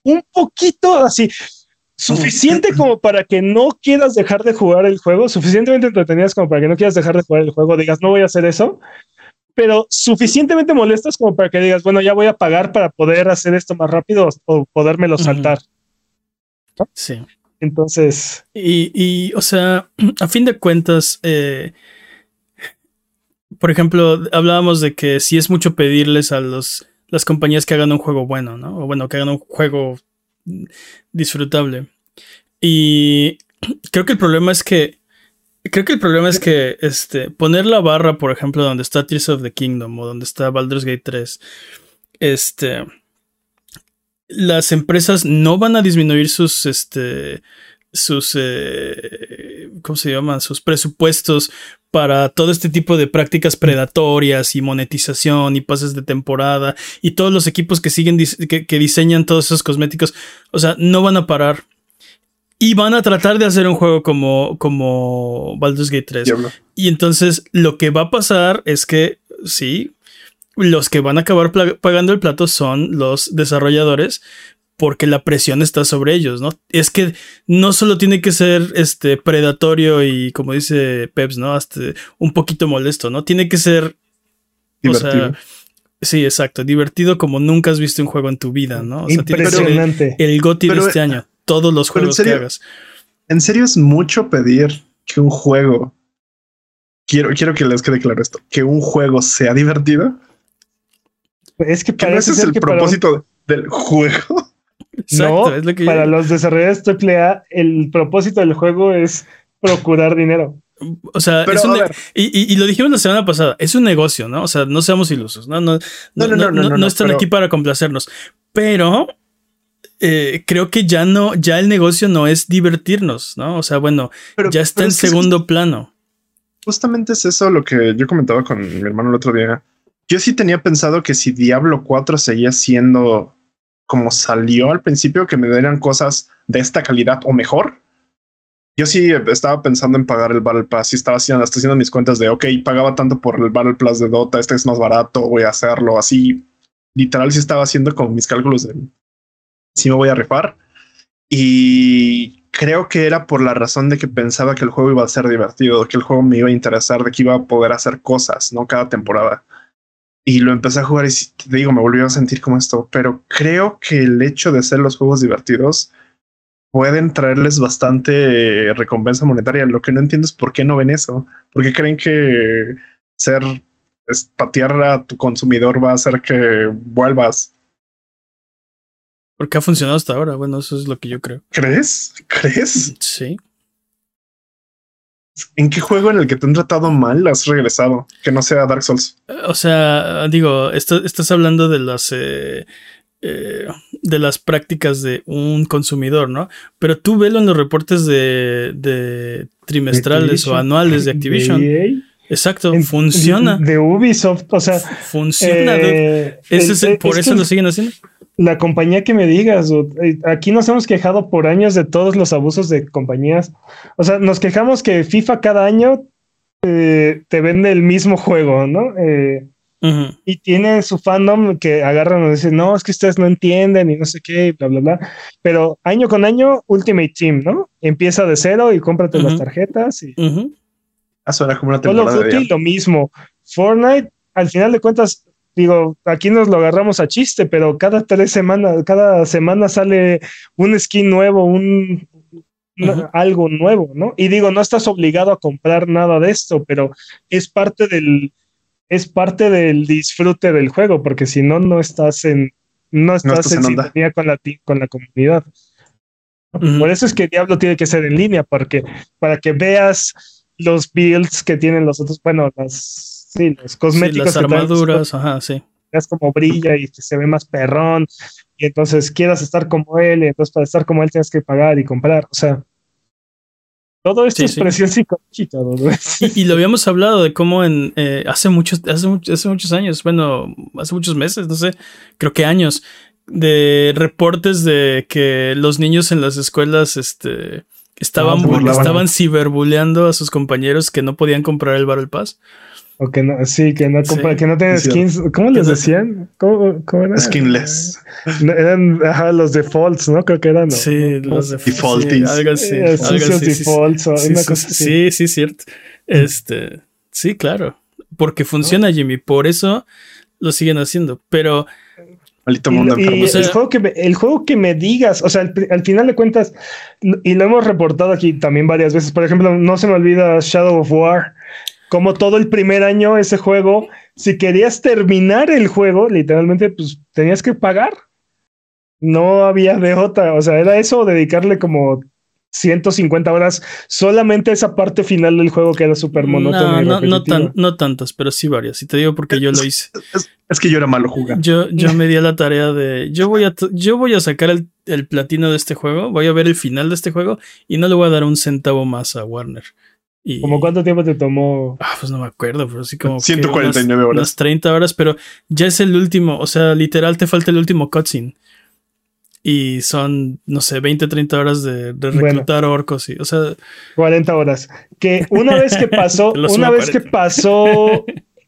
un poquito así, suficiente como para que no quieras dejar de jugar el juego, suficientemente entretenidas como para que no quieras dejar de jugar el juego, digas, no voy a hacer eso, pero suficientemente molestas como para que digas, bueno, ya voy a pagar para poder hacer esto más rápido o podérmelo saltar. Sí. Entonces. Y, y, o sea, a fin de cuentas, eh, por ejemplo, hablábamos de que si es mucho pedirles a los, las compañías que hagan un juego bueno, ¿no? O bueno, que hagan un juego disfrutable. Y creo que el problema es que Creo que el problema es que este, poner la barra, por ejemplo, donde está Tears of the Kingdom o donde está Baldur's Gate 3, este, las empresas no van a disminuir sus, este, sus, eh, ¿cómo se llaman? Sus presupuestos para todo este tipo de prácticas predatorias y monetización y pases de temporada y todos los equipos que siguen, que, que diseñan todos esos cosméticos, o sea, no van a parar y van a tratar de hacer un juego como, como Baldur's Gate 3. Y entonces lo que va a pasar es que, sí, los que van a acabar pagando el plato son los desarrolladores, porque la presión está sobre ellos, ¿no? Es que no solo tiene que ser este predatorio y como dice Peps, ¿no? Hasta un poquito molesto, ¿no? Tiene que ser divertido. sí, exacto, divertido como nunca has visto un juego en tu vida, ¿no? O sea, Impresionante. el, el GOTY de este año todos los juegos que hagas. En serio es mucho pedir que un juego. Quiero, quiero que les quede claro esto, que un juego sea divertido. Es que, que ese es el propósito del juego. no, es lo que para los desarrolladores AAA, el propósito del juego es procurar dinero. O sea, y, y, lo dijimos la semana pasada, es un negocio, ¿no? O sea, no seamos ilusos, ¿no? No, no, no, no, no están aquí para complacernos. Pero eh, creo que ya no, ya el negocio no es divertirnos, ¿no? O sea, bueno, ya está en segundo plano. Justamente es eso lo que yo comentaba con mi hermano el otro día. Yo sí tenía pensado que si Diablo 4 seguía siendo como salió al principio, que me dieran cosas de esta calidad o mejor. Yo sí estaba pensando en pagar el Battle Pass y estaba haciendo, hasta haciendo mis cuentas de, ok, pagaba tanto por el Battle Pass de Dota, este es más barato, voy a hacerlo así. Literal, sí estaba haciendo como mis cálculos de sí me voy a rifar. Y creo que era por la razón de que pensaba que el juego iba a ser divertido, que el juego me iba a interesar, de que iba a poder hacer cosas, ¿no? Cada temporada. Y lo empecé a jugar y te digo, me volvió a sentir como esto, pero creo que el hecho de ser los juegos divertidos pueden traerles bastante recompensa monetaria. Lo que no entiendo es por qué no ven eso. ¿Por qué creen que ser patear a tu consumidor va a hacer que vuelvas? Porque ha funcionado hasta ahora. Bueno, eso es lo que yo creo. ¿Crees? ¿Crees? Sí. ¿En qué juego en el que te han tratado mal has regresado? Que no sea Dark Souls. O sea, digo, estás hablando de las eh, eh, de las prácticas de un consumidor, ¿no? Pero tú velo en los reportes de, trimestrales o anuales de Activision. E Exacto, funciona. De, Ubisoft, o sea, funciona. Eh, por eso lo siguen haciendo la compañía que me digas, eh, aquí nos hemos quejado por años de todos los abusos de compañías. O sea, nos quejamos que FIFA cada año eh, te vende el mismo juego, ¿no? Eh, y tiene su fandom que agarran y dicen, no, es que ustedes no entienden y no sé qué, bla, bla, bla. Pero año con año, Ultimate Team, ¿no? Empieza de cero y cómprate las tarjetas. Y... Ah, suena como una temporada. lo mismo. Fortnite, al final de cuentas, digo, aquí nos lo agarramos a chiste, pero cada tres semanas, cada semana sale un skin nuevo, un algo nuevo, ¿no? Y digo, no estás obligado a comprar nada de esto, pero es parte del, es parte del disfrute del juego, porque si no, no estás en, no estás, en, sintonía con la, con la comunidad. Por eso es que Diablo tiene que ser en línea, porque para que veas los builds que tienen los otros, bueno, las Sí, los cosméticos. las armaduras, ajá, sí. Es como brilla y se ve más perrón. Y entonces quieras estar como él, y entonces para estar como él tienes que pagar y comprar. O sea, todo esto es presión psicológica. Y, lo habíamos hablado de cómo en eh, hace, muchos, hace, hace muchos años, bueno, hace muchos meses, no sé, creo que años, de reportes de que los niños en las escuelas este, estaban, estaban ciberbuleando a sus compañeros que no podían comprar el Battle Pass. O que no, sí, que no, que no tienen skins. ¿Cómo les decían? ¿Cómo, cómo Skinless. eran ajá, los defaults, ¿no? Creo que eran. Sí, los defaulties. algo así. algo defaults o una cosa Sí, sí, cierto. Este, sí, claro. Porque funciona, Jimmy. Por eso lo siguen haciendo. Pero. Mundo y, el, juego que me, el juego que me digas, o sea, al, final de cuentas, y lo hemos reportado aquí también varias veces. Por ejemplo, no se me olvida Shadow of War como todo el primer año ese juego, si querías terminar el juego, literalmente, pues tenías que pagar. No había de otra, o sea, era eso, dedicarle como 150 horas solamente a esa parte final del juego que era súper monótona. No, no, no, no, tantas, pero sí varias. Y te digo porque yo lo hice. Es, que yo era malo jugando. Yo, yo me di a la tarea de. Yo voy a, yo voy a sacar el, el platino de este juego, voy a ver el final de este juego y no le voy a dar un centavo más a Warner. ¿Cómo cuánto tiempo te tomó? Ah, pues no me acuerdo, pero sí como 149 horas. Unas 30 horas, pero ya es el último, o sea, literal te falta el último cutscene. Y son, no sé, 20, 30 horas de, reclutar orcos y, o sea, 40 horas. Que una vez que pasó, una vez que pasó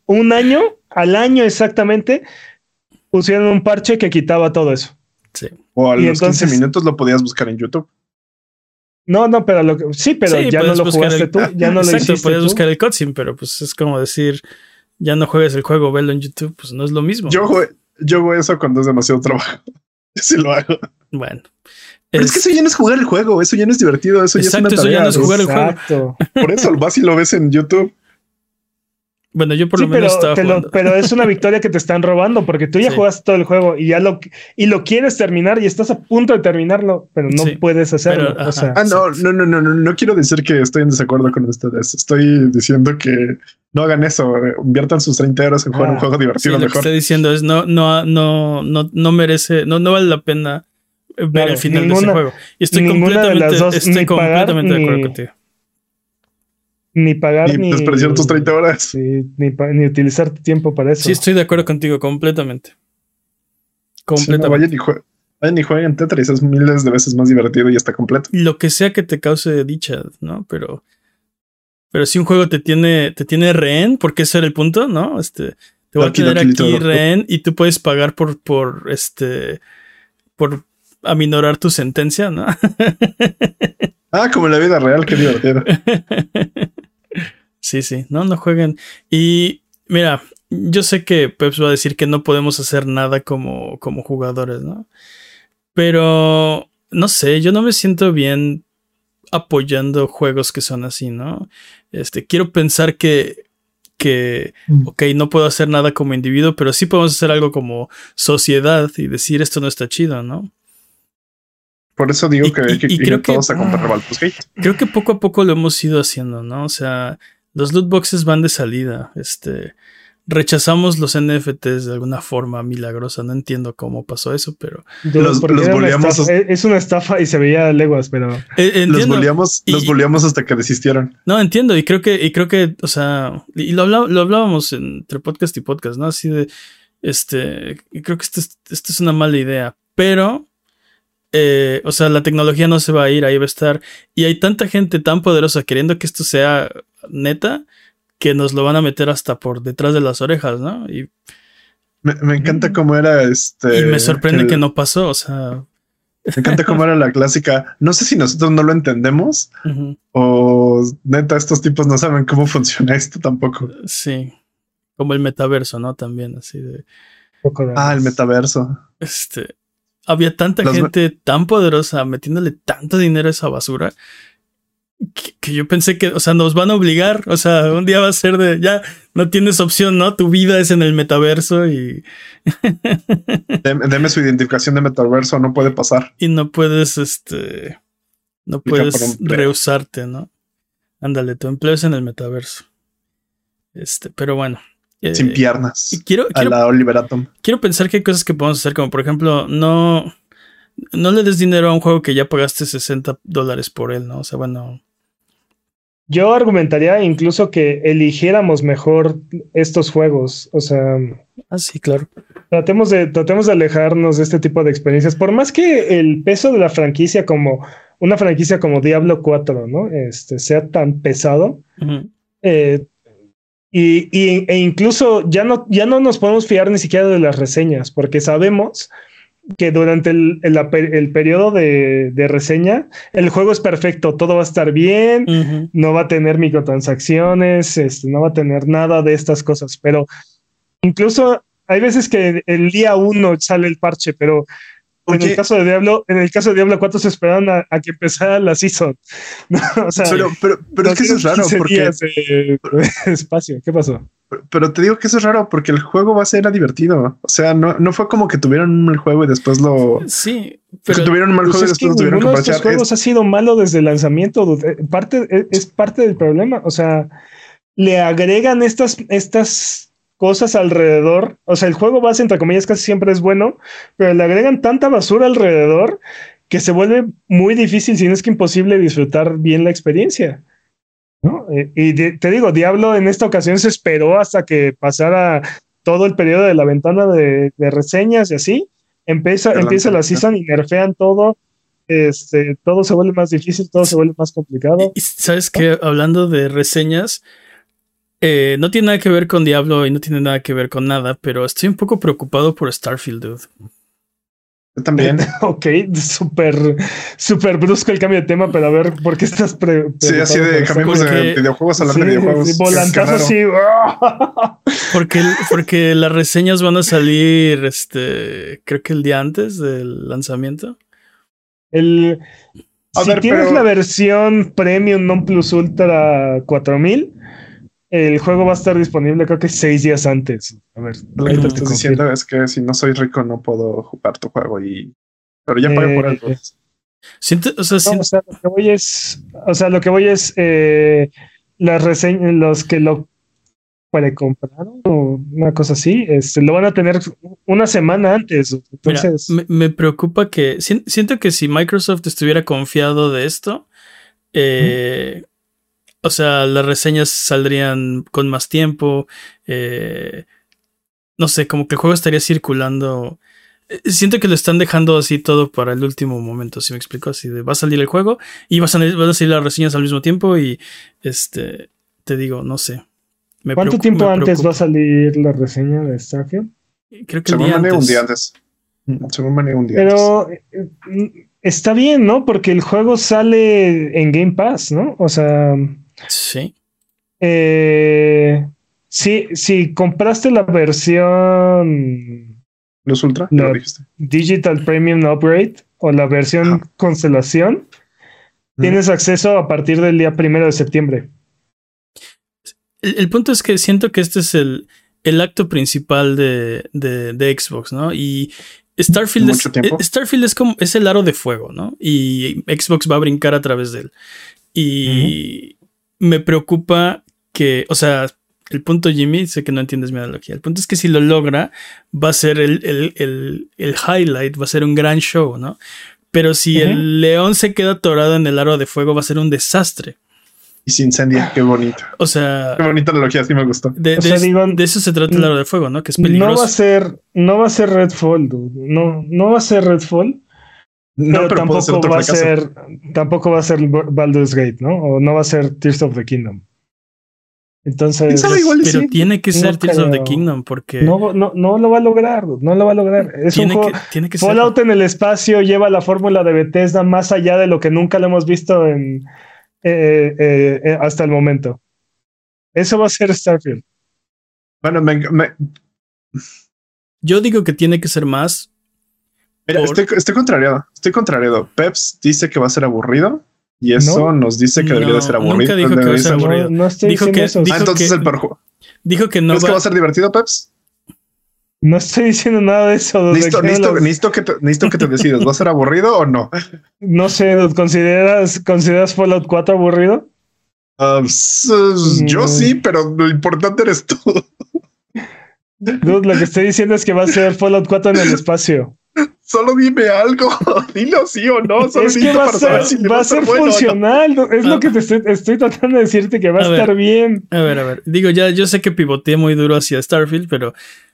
un año, al año exactamente, pusieron un parche que quitaba todo eso. Sí. O a los 15 minutos lo podías buscar en YouTube. No, no, pero lo que, sí, pero ya no lo jugaste tú, ya no lo hiciste puedes buscar el cutscene, pero pues es como decir, ya no juegues el juego, velo en YouTube, pues no es lo mismo. Yo juego, yo hago eso cuando es demasiado trabajo. Yo sí lo hago. Bueno. Pero es, que eso ya no es jugar el juego, eso ya no es divertido, eso ya es una tarea. Eso ya no es jugar el juego. Por eso vas y lo ves en YouTube. Bueno, yo por lo menos pero, pero es una victoria que te están robando porque tú ya jugaste todo el juego y ya lo y lo quieres terminar y estás a punto de terminarlo, pero no puedes hacerlo. ah, no, no, no, no, no, no quiero decir que estoy en desacuerdo con ustedes. Estoy diciendo que no hagan eso, inviertan sus 30 euros en jugar un ah. juego divertido Lo que estoy diciendo es no, no, no, no, no merece, no, no vale la pena ver el final de ese juego. Y estoy completamente, estoy completamente de acuerdo contigo ni pagar ni, desperdiciar tus 30 horas. ni, ni, utilizar tiempo para eso. Sí, estoy de acuerdo contigo completamente. Completamente. vayan, y jueguen, Tetris, es miles de veces más divertido y está completo. Lo que sea que te cause dicha, ¿no? Pero. Pero si un juego te tiene, te tiene rehén, porque ese era el punto, ¿no? Este. Te voy a tener aquí rehén y tú puedes pagar por, por este. por aminorar tu sentencia, ¿no? ah, como en la vida real, qué divertido. Sí, sí, no, no jueguen. Y mira, yo sé que Peps va a decir que no podemos hacer nada como, como jugadores, ¿no? Pero no sé, yo no me siento bien apoyando juegos que son así, ¿no? Este, quiero pensar que, que, mm. ok, no puedo hacer nada como individuo, pero sí podemos hacer algo como sociedad y decir esto no está chido, ¿no? Por eso digo que, creo que todos a comprar Creo que poco a poco lo hemos ido haciendo, ¿no? O sea, los loot boxes van de salida. Este, rechazamos los NFTs de alguna forma milagrosa. No entiendo cómo pasó eso, pero. Los, los Es una estafa y se veía leguas, pero. Eh, los volvíamos, los hasta que desistieron. No, entiendo. Y creo que, y creo que, o sea, y lo, lo hablábamos entre podcast y podcast, ¿no? Así de. Este. Creo que esto esto es una mala idea. Pero eh, o sea, la tecnología no se va a ir, ahí va a estar. Y hay tanta gente tan poderosa queriendo que esto sea neta que nos lo van a meter hasta por detrás de las orejas, ¿no? Y me, encanta cómo era este. Y me sorprende que, no pasó, o sea. Me encanta cómo era la clásica. No sé si nosotros no lo entendemos o neta, estos tipos no saben cómo funciona esto tampoco. Sí, como el metaverso, ¿no? También así de. Ah, el metaverso. Este, había tanta gente tan poderosa metiéndole tanto dinero a esa basura que, yo pensé que, o sea, nos van a obligar, o sea, un día va a ser de, ya no tienes opción, ¿no? Tu vida es en el metaverso y... Deme, su identificación de metaverso, no puede pasar. Y no puedes, este, no puedes rehusarte, ¿no? Ándale, tu empleo es en el metaverso. Este, pero bueno, sin eh, piernas. Quiero, a la. Quiero pensar que hay cosas que podemos hacer, como por ejemplo, no, no le des dinero a un juego que ya pagaste 60 dólares por él, ¿no? O sea, bueno. Yo argumentaría incluso que eligiéramos mejor estos juegos. O sea. Ah, sí, claro. Tratemos de, tratemos de alejarnos de este tipo de experiencias. Por más que el peso de la franquicia como una franquicia como Diablo 4, ¿no? Este sea tan pesado. eh, y, e incluso ya no, ya no nos podemos fiar ni siquiera de las reseñas, porque sabemos que durante el, el, periodo de, de, reseña, el juego es perfecto, todo va a estar bien, no va a tener microtransacciones, este, no va a tener nada de estas cosas, pero incluso hay veces que el día uno sale el parche, pero en el caso de Diablo, en el caso de Diablo 4 se esperaron a, que empezara la season. pero, pero, es que eso es raro porque espacio. ¿Qué pasó? Pero, te digo que eso es raro porque el juego va a ser divertido. O sea, no, no fue como que tuvieron un mal juego y después lo. Sí, pero tuvieron un mal pues juego y después lo tuvieron que parchar. Estos juegos ha sido malo desde el lanzamiento. Eh, parte, es parte del problema. O sea, le agregan estas, estas cosas alrededor. O sea, el juego base, entre comillas, casi siempre es bueno, pero le agregan tanta basura alrededor que se vuelve muy difícil, si no es que imposible, disfrutar bien la experiencia. ¿No? Eh, y te digo, Diablo en esta ocasión se esperó hasta que pasara todo el periodo de la ventana de, reseñas y así. Empieza, empieza la season y nerfean todo. Este, todo se vuelve más difícil, todo se vuelve más complicado. Y, sabes que hablando de reseñas, eh, no tiene nada que ver con Diablo y no tiene nada que ver con nada, pero estoy un poco preocupado por Starfield, dude. Yo también. ok, súper, súper brusco el cambio de tema, pero a ver, ¿por qué estás pre Sí, así de cambiamos de videojuegos a la de videojuegos. volantazo así. porque, porque las reseñas van a salir, este, creo que el día antes del lanzamiento. El, si tienes la versión Premium Non Plus Ultra 4000, el juego va a estar disponible creo que seis días antes. A ver, lo que te estoy diciendo es que si no soy rico no puedo jugar tu juego y... Pero ya pagué por él. Eh, siento, o, sea, o sea, lo que voy es, o sea, lo que voy es eh, las reseñas, los que lo compraron o una cosa así, este, lo van a tener una semana antes. Entonces, me, preocupa que siento que si Microsoft estuviera confiado de esto, eh, o sea, las reseñas saldrían con más tiempo. Eh, no sé, como que el juego estaría circulando. Eh, siento que lo están dejando así todo para el último momento, si me explico, así de va a salir el juego y van a salir, van a salir las reseñas al mismo tiempo y este, te digo, no sé. ¿Cuánto tiempo antes va a salir la reseña de Starfield? Creo que un día antes. Según un día Pero eh, está bien, ¿no? Porque el juego sale en Game Pass, ¿no? O sea... Sí. Eh, sí, si compraste la versión Los Ultra, Digital Premium Upgrade o la versión Constelación, tienes acceso a partir del día primero de septiembre. El, punto es que siento que este es el, el acto principal de, de, Xbox, ¿no? Y Starfield, es, Starfield es como es el aro de fuego, ¿no? Y Xbox va a brincar a través de él. Y me preocupa que, o sea, el punto, Jimmy, sé que no entiendes mi analogía. El punto es que si lo logra, va a ser el, highlight, va a ser un gran show, ¿no? Pero si el león se queda atorado en el aro de fuego, va a ser un desastre. Y se incendia, qué bonito. O sea. Qué bonita analogía, sí me gustó. De, eso se trata el aro de fuego, ¿no? Que es peligroso. No va a ser, no va a ser Redfall, dude. No, no va a ser Redfall. No, pero, tampoco va a ser, tampoco va a ser Baldur's Gate, ¿no? O no va a ser Tears of the Kingdom. Entonces, pero tiene que ser Tears of the Kingdom porque no, no, no lo va a lograr, no lo va a lograr. Es tiene un juego, que, tiene que Fallout en el espacio lleva la fórmula de Bethesda más allá de lo que nunca lo hemos visto en eh, eh, eh, hasta el momento. Eso va a ser Starfield. Bueno, me, yo digo que tiene que ser más. Mira, estoy, estoy contrariado. Estoy contrariado. Peps dice que va a ser aburrido. Y eso nos dice que debería de ser aburrido. Nunca dijo que va a ser aburrido. No, estoy dijo que, eso. Dijo ah, entonces el perjuego. Dijo que no. ¿Es que va a ser divertido, Peps? No estoy diciendo nada de eso. Listo, listo, que te, que te decidas. ¿Va a ser aburrido o no? No sé, ¿consideras, ¿consideras Fallout 4 aburrido? Ah, yo mm. sí, pero lo importante eres tú. lo que estoy diciendo es que va a ser Fallout 4 en el espacio. Solo dime algo, dilo sí o no. Solo es que va, a ser, va a ser funcional. Es lo que te estoy, tratando de decirte que va a, estar bien. A ver, a ver. Digo, ya yo sé que pivoteé muy duro hacia Starfield, pero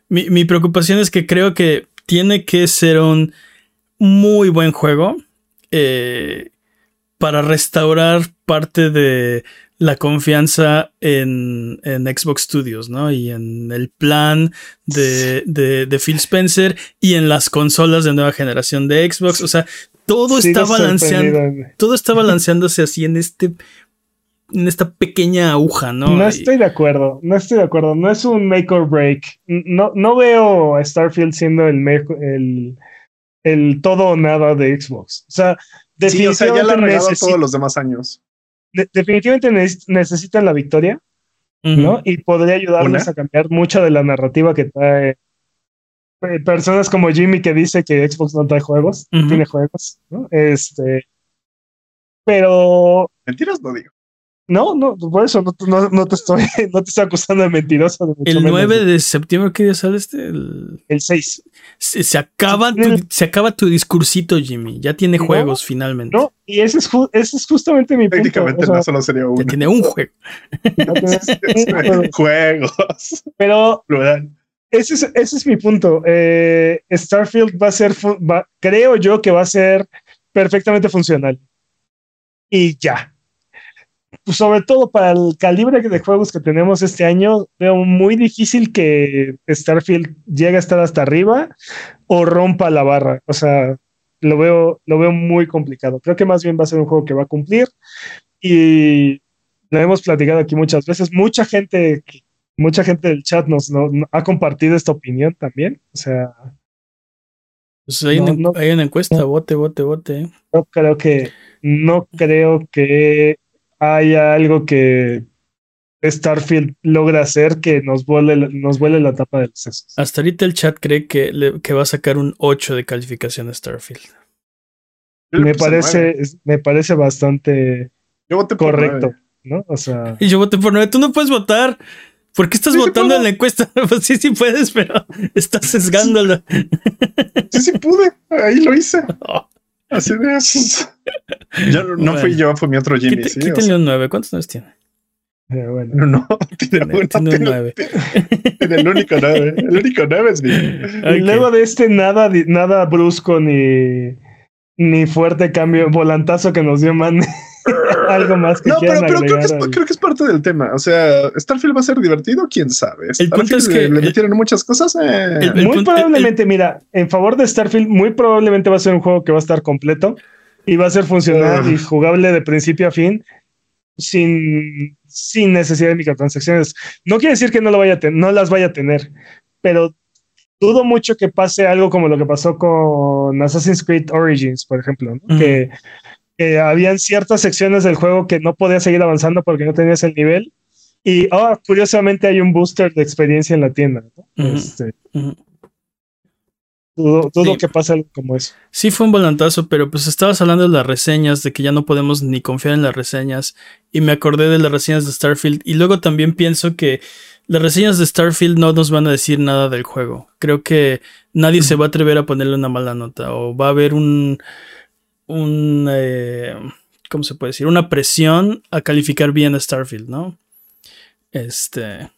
mi, preocupación es que creo que tiene que ser un muy buen juego eh, para restaurar parte de la confianza en, Xbox Studios, ¿no? Y en el plan de, Phil Spencer y en las consolas de nueva generación de Xbox. O sea, todo está balanceando. Todo está balanceándose así en este. En esta pequeña aguja, ¿no? No estoy de acuerdo, no estoy de acuerdo. No es un make or break. No, no veo a Starfield siendo el, el, el todo o nada de Xbox. O sea, sí, o sea, ya la todos los demás años definitivamente necesitan la victoria, ¿no? Y podría ayudarles a cambiar mucha de la narrativa que trae eh, personas como Jimmy que dice que Xbox no trae juegos, tiene juegos, ¿no? Este, pero... Mentiras no digo. No, no, por eso no, te estoy, no te estoy acusando de mentiroso. el 9 de septiembre, ¿qué día sale este? El, el 6. Se, acaba tu, se acaba tu discursito, Jimmy. Ya tiene juegos finalmente. No, y ese es, ese es justamente mi punto. Técnicamente no solo sería uno. tiene un juego. juegos. Pero ese es, ese es mi punto. Eh, Starfield va a ser, creo yo que va a ser perfectamente funcional. Y ya pues, sobre todo para el calibre de juegos que tenemos este año, veo muy difícil que Starfield llegue a estar hasta arriba o rompa la barra. O sea, lo veo, lo veo muy complicado. Creo que más bien va a ser un juego que va a cumplir y lo hemos platicado aquí muchas veces. Mucha gente, mucha gente del chat nos, ha compartido esta opinión también. O sea, pues hay, una, encuesta, vote, vote, vote. No creo que, no creo que hay algo que Starfield logra hacer que nos vuele, nos vuele la tapa de los sesos. Hasta ahorita el chat cree que, que va a sacar un 8 de calificación a Starfield. Me parece, me parece bastante correcto, ¿no? O sea. Y yo voté por 9. Tú no puedes votar. ¿Por qué estás votando en la encuesta? Pues sí, sí puedes, pero estás sesgándolo. Sí, sí pude. Ahí lo hice. Oh. Así de eso. no fui yo, fue mi otro Jimmy. ¿sí? Quítale un 9. ¿Cuántos nueve tiene? Eh, bueno, no, tiene, tiene, tiene un 9. Tiene, el único 9. El único 9 es mi. Y luego de este nada, nada brusco ni, ni fuerte cambio, volantazo que nos dio Man. Algo más que No, pero, pero creo, que es, creo, que es, parte del tema. O sea, Starfield va a ser divertido, quién sabe. El punto es que le, metieron muchas cosas. Eh. muy probablemente, mira, en favor de Starfield, muy probablemente va a ser un juego que va a estar completo y va a ser funcional y jugable de principio a fin sin, sin necesidad de microtransacciones. No quiere decir que no, lo vaya a no las vaya a tener, pero dudo mucho que pase algo como lo que pasó con Assassin's Creed Origins, por ejemplo, que, habían ciertas secciones del juego que no podías seguir avanzando porque no tenías el nivel. Y oh, curiosamente hay un booster de experiencia en la tienda. Este, dudo, que pase algo como eso. Sí, fue un volantazo, pero pues estabas hablando de las reseñas, de que ya no podemos ni confiar en las reseñas. Y me acordé de las reseñas de Starfield. Y luego también pienso que las reseñas de Starfield no nos van a decir nada del juego. Creo que nadie se va a atrever a ponerle una mala nota. O va a haber un. Un eh, ¿Cómo se puede decir? Una presión a calificar bien a Starfield, ¿no? Este.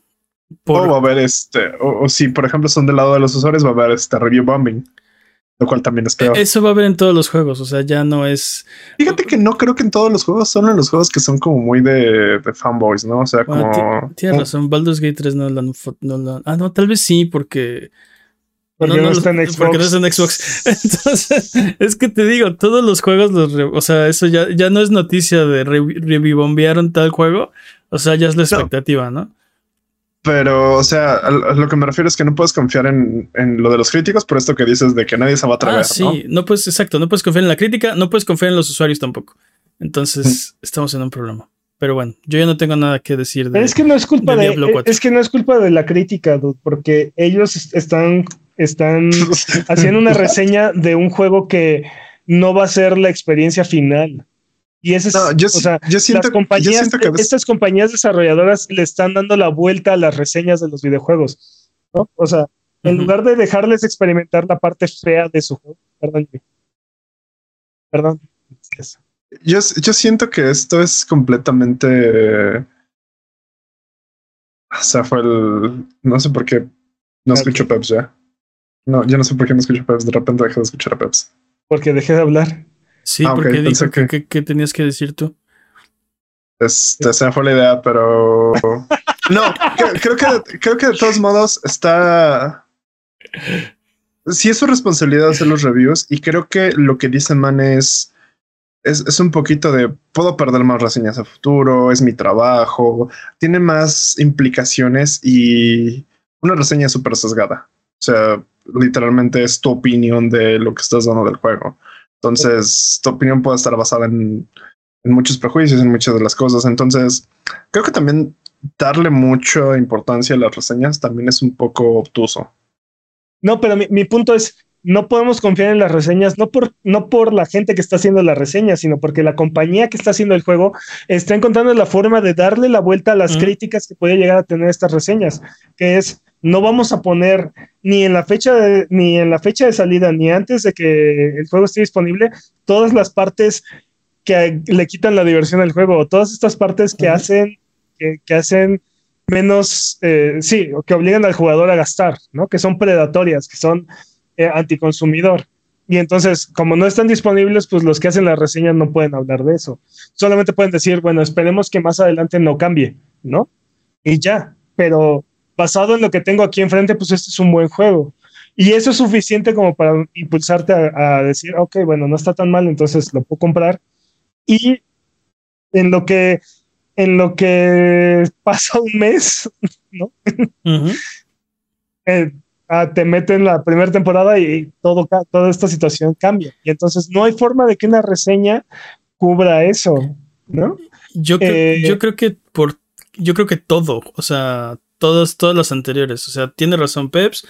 O va a haber este. O, si, por ejemplo, son del lado de los usuarios, va a haber este review bombing. Lo cual también es peor. Eso va a haber en todos los juegos, o sea, ya no es. Fíjate que no creo que en todos los juegos, solo en los juegos que son como muy de, fanboys, ¿no? O sea, como. Tienes razón, Baldur's Gate 3 no la, no Ah, no, tal vez sí, porque. Porque no, está en Xbox. Porque no está en Xbox. Entonces, es que te digo, todos los juegos, los o sea, eso ya, ya no es noticia de revivombearon tal juego. O sea, ya es la expectativa, ¿no? Pero, o sea, a, lo que me refiero es que no puedes confiar en, lo de los críticos por esto que dices de que nadie se va a atrever. Ah, sí, ¿no? puedes, exacto, no puedes confiar en la crítica, no puedes confiar en los usuarios tampoco. Entonces, estamos en un problema. Pero bueno, yo ya no tengo nada que decir de. Es que no es culpa de, es que no es culpa de la crítica, porque ellos están, están haciendo una reseña de un juego que no va a ser la experiencia final. Y ese es, yo, o sea, yo siento, compañías, que estas compañías desarrolladoras le están dando la vuelta a las reseñas de los videojuegos, ¿no? O sea, en lugar de dejarles experimentar la parte fea de su juego, perdón, perdón. Yo, yo siento que esto es completamente, o sea, fue el, no sé por qué no escucho Peps ya. No, yo no sé por qué no escucho Peps, de repente dejé de escuchar a Peps. Porque dejé de hablar. Sí, ah, porque dijo que, ¿qué tenías que decir tú. Este, esa fue la idea, pero no, creo, que creo que de todos modos está. Sí, es su responsabilidad hacer los reviews y creo que lo que dice Man es, es, un poquito de puedo perder más reseñas a futuro, es mi trabajo, tiene más implicaciones y una reseña súper sesgada. O sea, literalmente es tu opinión de lo que estás dando del juego. Entonces, tu opinión puede estar basada en, muchos prejuicios, en muchas de las cosas. Entonces, creo que también darle mucha importancia a las reseñas también es un poco obtuso. No, pero mi, punto es, no podemos confiar en las reseñas, no por, no por la gente que está haciendo las reseñas, sino porque la compañía que está haciendo el juego está encontrando la forma de darle la vuelta a las críticas que puede llegar a tener estas reseñas, que es no vamos a poner ni en la fecha de, ni en la fecha de salida ni antes de que el juego esté disponible todas las partes que le quitan la diversión al juego todas estas partes que hacen que, hacen menos eh, sí que obligan al jugador a gastar no que son predatorias que son eh, anticonsumidor y entonces como no están disponibles pues los que hacen las reseñas no pueden hablar de eso solamente pueden decir bueno esperemos que más adelante no cambie no y ya pero basado en lo que tengo aquí enfrente, pues este es un buen juego. Y eso es suficiente como para impulsarte a, decir, ok, bueno, no está tan mal, entonces lo puedo comprar. Y en lo que, en lo que pasa un mes, ¿no? Eh, ah, te meten la primera temporada y todo, toda esta situación cambia. Y entonces no hay forma de que una reseña cubra eso, ¿no? Yo, eh, yo creo que por, yo creo que todo, o sea, todas, todas las anteriores. O sea, tiene razón Peps.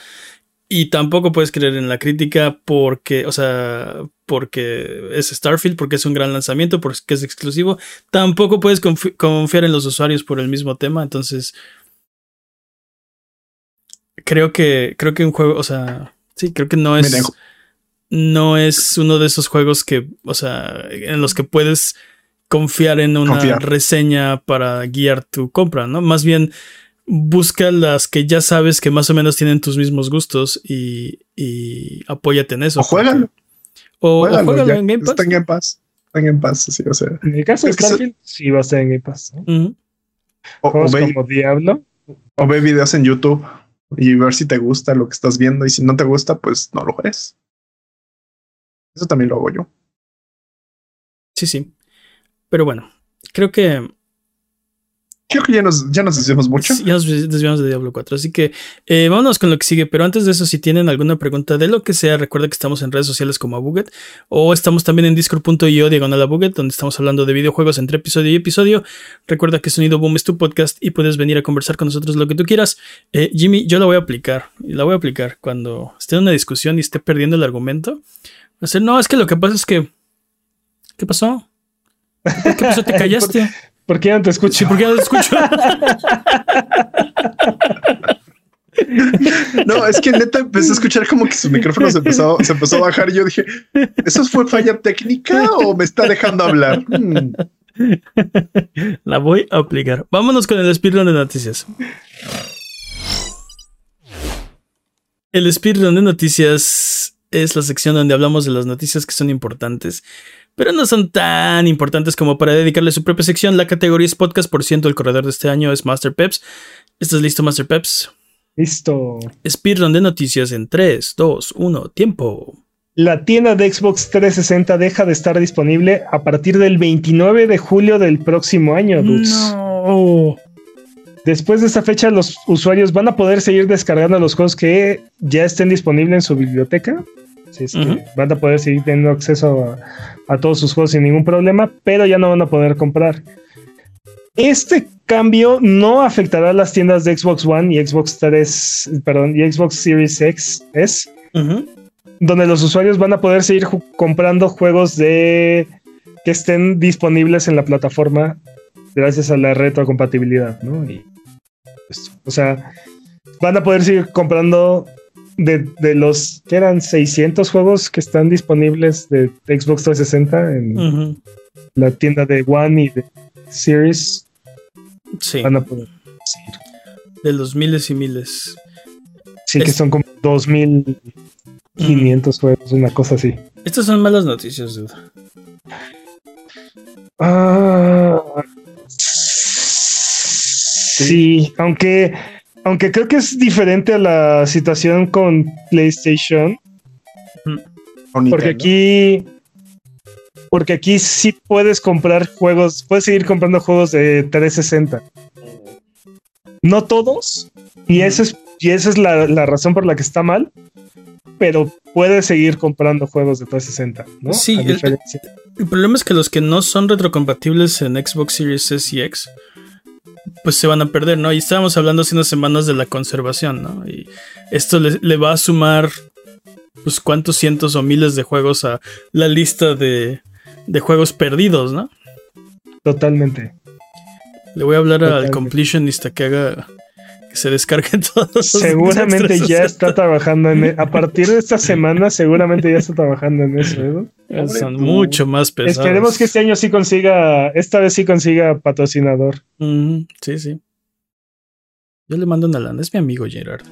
Y tampoco puedes creer en la crítica porque, o sea, porque es Starfield, porque es un gran lanzamiento, porque es exclusivo. Tampoco puedes confiar en los usuarios por el mismo tema. Entonces, creo que, creo que un juego, o sea, sí, creo que no es, no es uno de esos juegos que, o sea, en los que puedes confiar en una reseña para guiar tu compra, ¿no? Más bien, busca las que ya sabes que más o menos tienen tus mismos gustos y, y apóyate en eso. O juegan. O, en Game Pass. Está en Game Pass. Está en Game Pass, sí, o sea. En el caso de Starfield, sí va a estar en Game Pass. o, ve, como Diablo. O ve videos en YouTube y ver si te gusta lo que estás viendo y si no te gusta, pues no lo ves. Eso también lo hago yo. Sí, sí. Pero bueno, creo que Creo que ya nos, ya nos desviamos mucho. ya nos desviamos de Diablo 4. Así que eh, vámonos con lo que sigue. Pero antes de eso, si tienen alguna pregunta de lo que sea, recuerda que estamos en redes sociales como Buget. O estamos también en discord.io diagonal a Buget, donde estamos hablando de videojuegos entre episodio y episodio. Recuerda que Sonido Boom es tu podcast y puedes venir a conversar con nosotros lo que tú quieras. Eh, Jimmy, yo la voy a aplicar. La voy a aplicar cuando esté en una discusión y esté perdiendo el argumento. Hacer, no, es que lo que pasa es que. ¿Qué pasó? ¿Qué pasó? ¿Te callaste? ¿Por qué no te escucho? Sí, ¿por qué no te escucho? No, es que neta empecé a escuchar como que su micrófono se empezó, se empezó a bajar y yo dije, ¿eso fue falla técnica o me está dejando hablar? Hmm. La voy a aplicar. Vámonos con el speedrun de noticias. El speedrun de noticias es la sección donde hablamos de las noticias que son importantes pero no son tan importantes como para dedicarle su propia sección. La categoría es podcast, por ciento, el corredor de este año es Master Peps. ¿Estás listo, Master Peps? Listo. Speedrun de noticias en 3, 2, 1, tiempo. La tienda de Xbox 360 deja de estar disponible a partir del 29 de julio del próximo año, dudes. No. Después de esta fecha, los usuarios van a poder seguir descargando los juegos que ya estén disponibles en su biblioteca. Van a poder seguir teniendo acceso a, todos sus juegos sin ningún problema, pero ya no van a poder comprar. Este cambio no afectará a las tiendas de Xbox One y Xbox 3, perdón, y Xbox Series X, S, donde los usuarios van a poder seguir comprando juegos de que estén disponibles en la plataforma gracias a la retrocompatibilidad, ¿no? Y O sea, van a poder seguir comprando de, los que eran 600 juegos que están disponibles de Xbox 360 en la tienda de One y de Series. Sí. Van a poder De los miles y miles. Sí, que son como 2500 juegos, una cosa así. Estas son malas noticias, duda. Ah, sí, aunque aunque creo que es diferente a la situación con PlayStation. Porque aquí. Porque aquí sí puedes comprar juegos. Puedes seguir comprando juegos de 360. No todos. Y, esa es, y esa es la, razón por la que está mal. Pero puedes seguir comprando juegos de 360. ¿no? Sí, el, el, problema es que los que no son retrocompatibles en Xbox Series S y X pues se van a perder, ¿no? Y estábamos hablando hace unas semanas de la conservación, ¿no? Y esto le, va a sumar, pues, cuántos cientos o miles de juegos a la lista de, de juegos perdidos, ¿no? Totalmente. Le voy a hablar al completionista que haga se descarguen todos. Seguramente ya está trabajando en e, a partir de esta semana seguramente ya está trabajando en eso. ¿eh? Son mucho más pesados. Esperemos que este año sí consiga, esta vez sí consiga patrocinador. sí, sí. Yo le mando una lana, es mi amigo Gerard.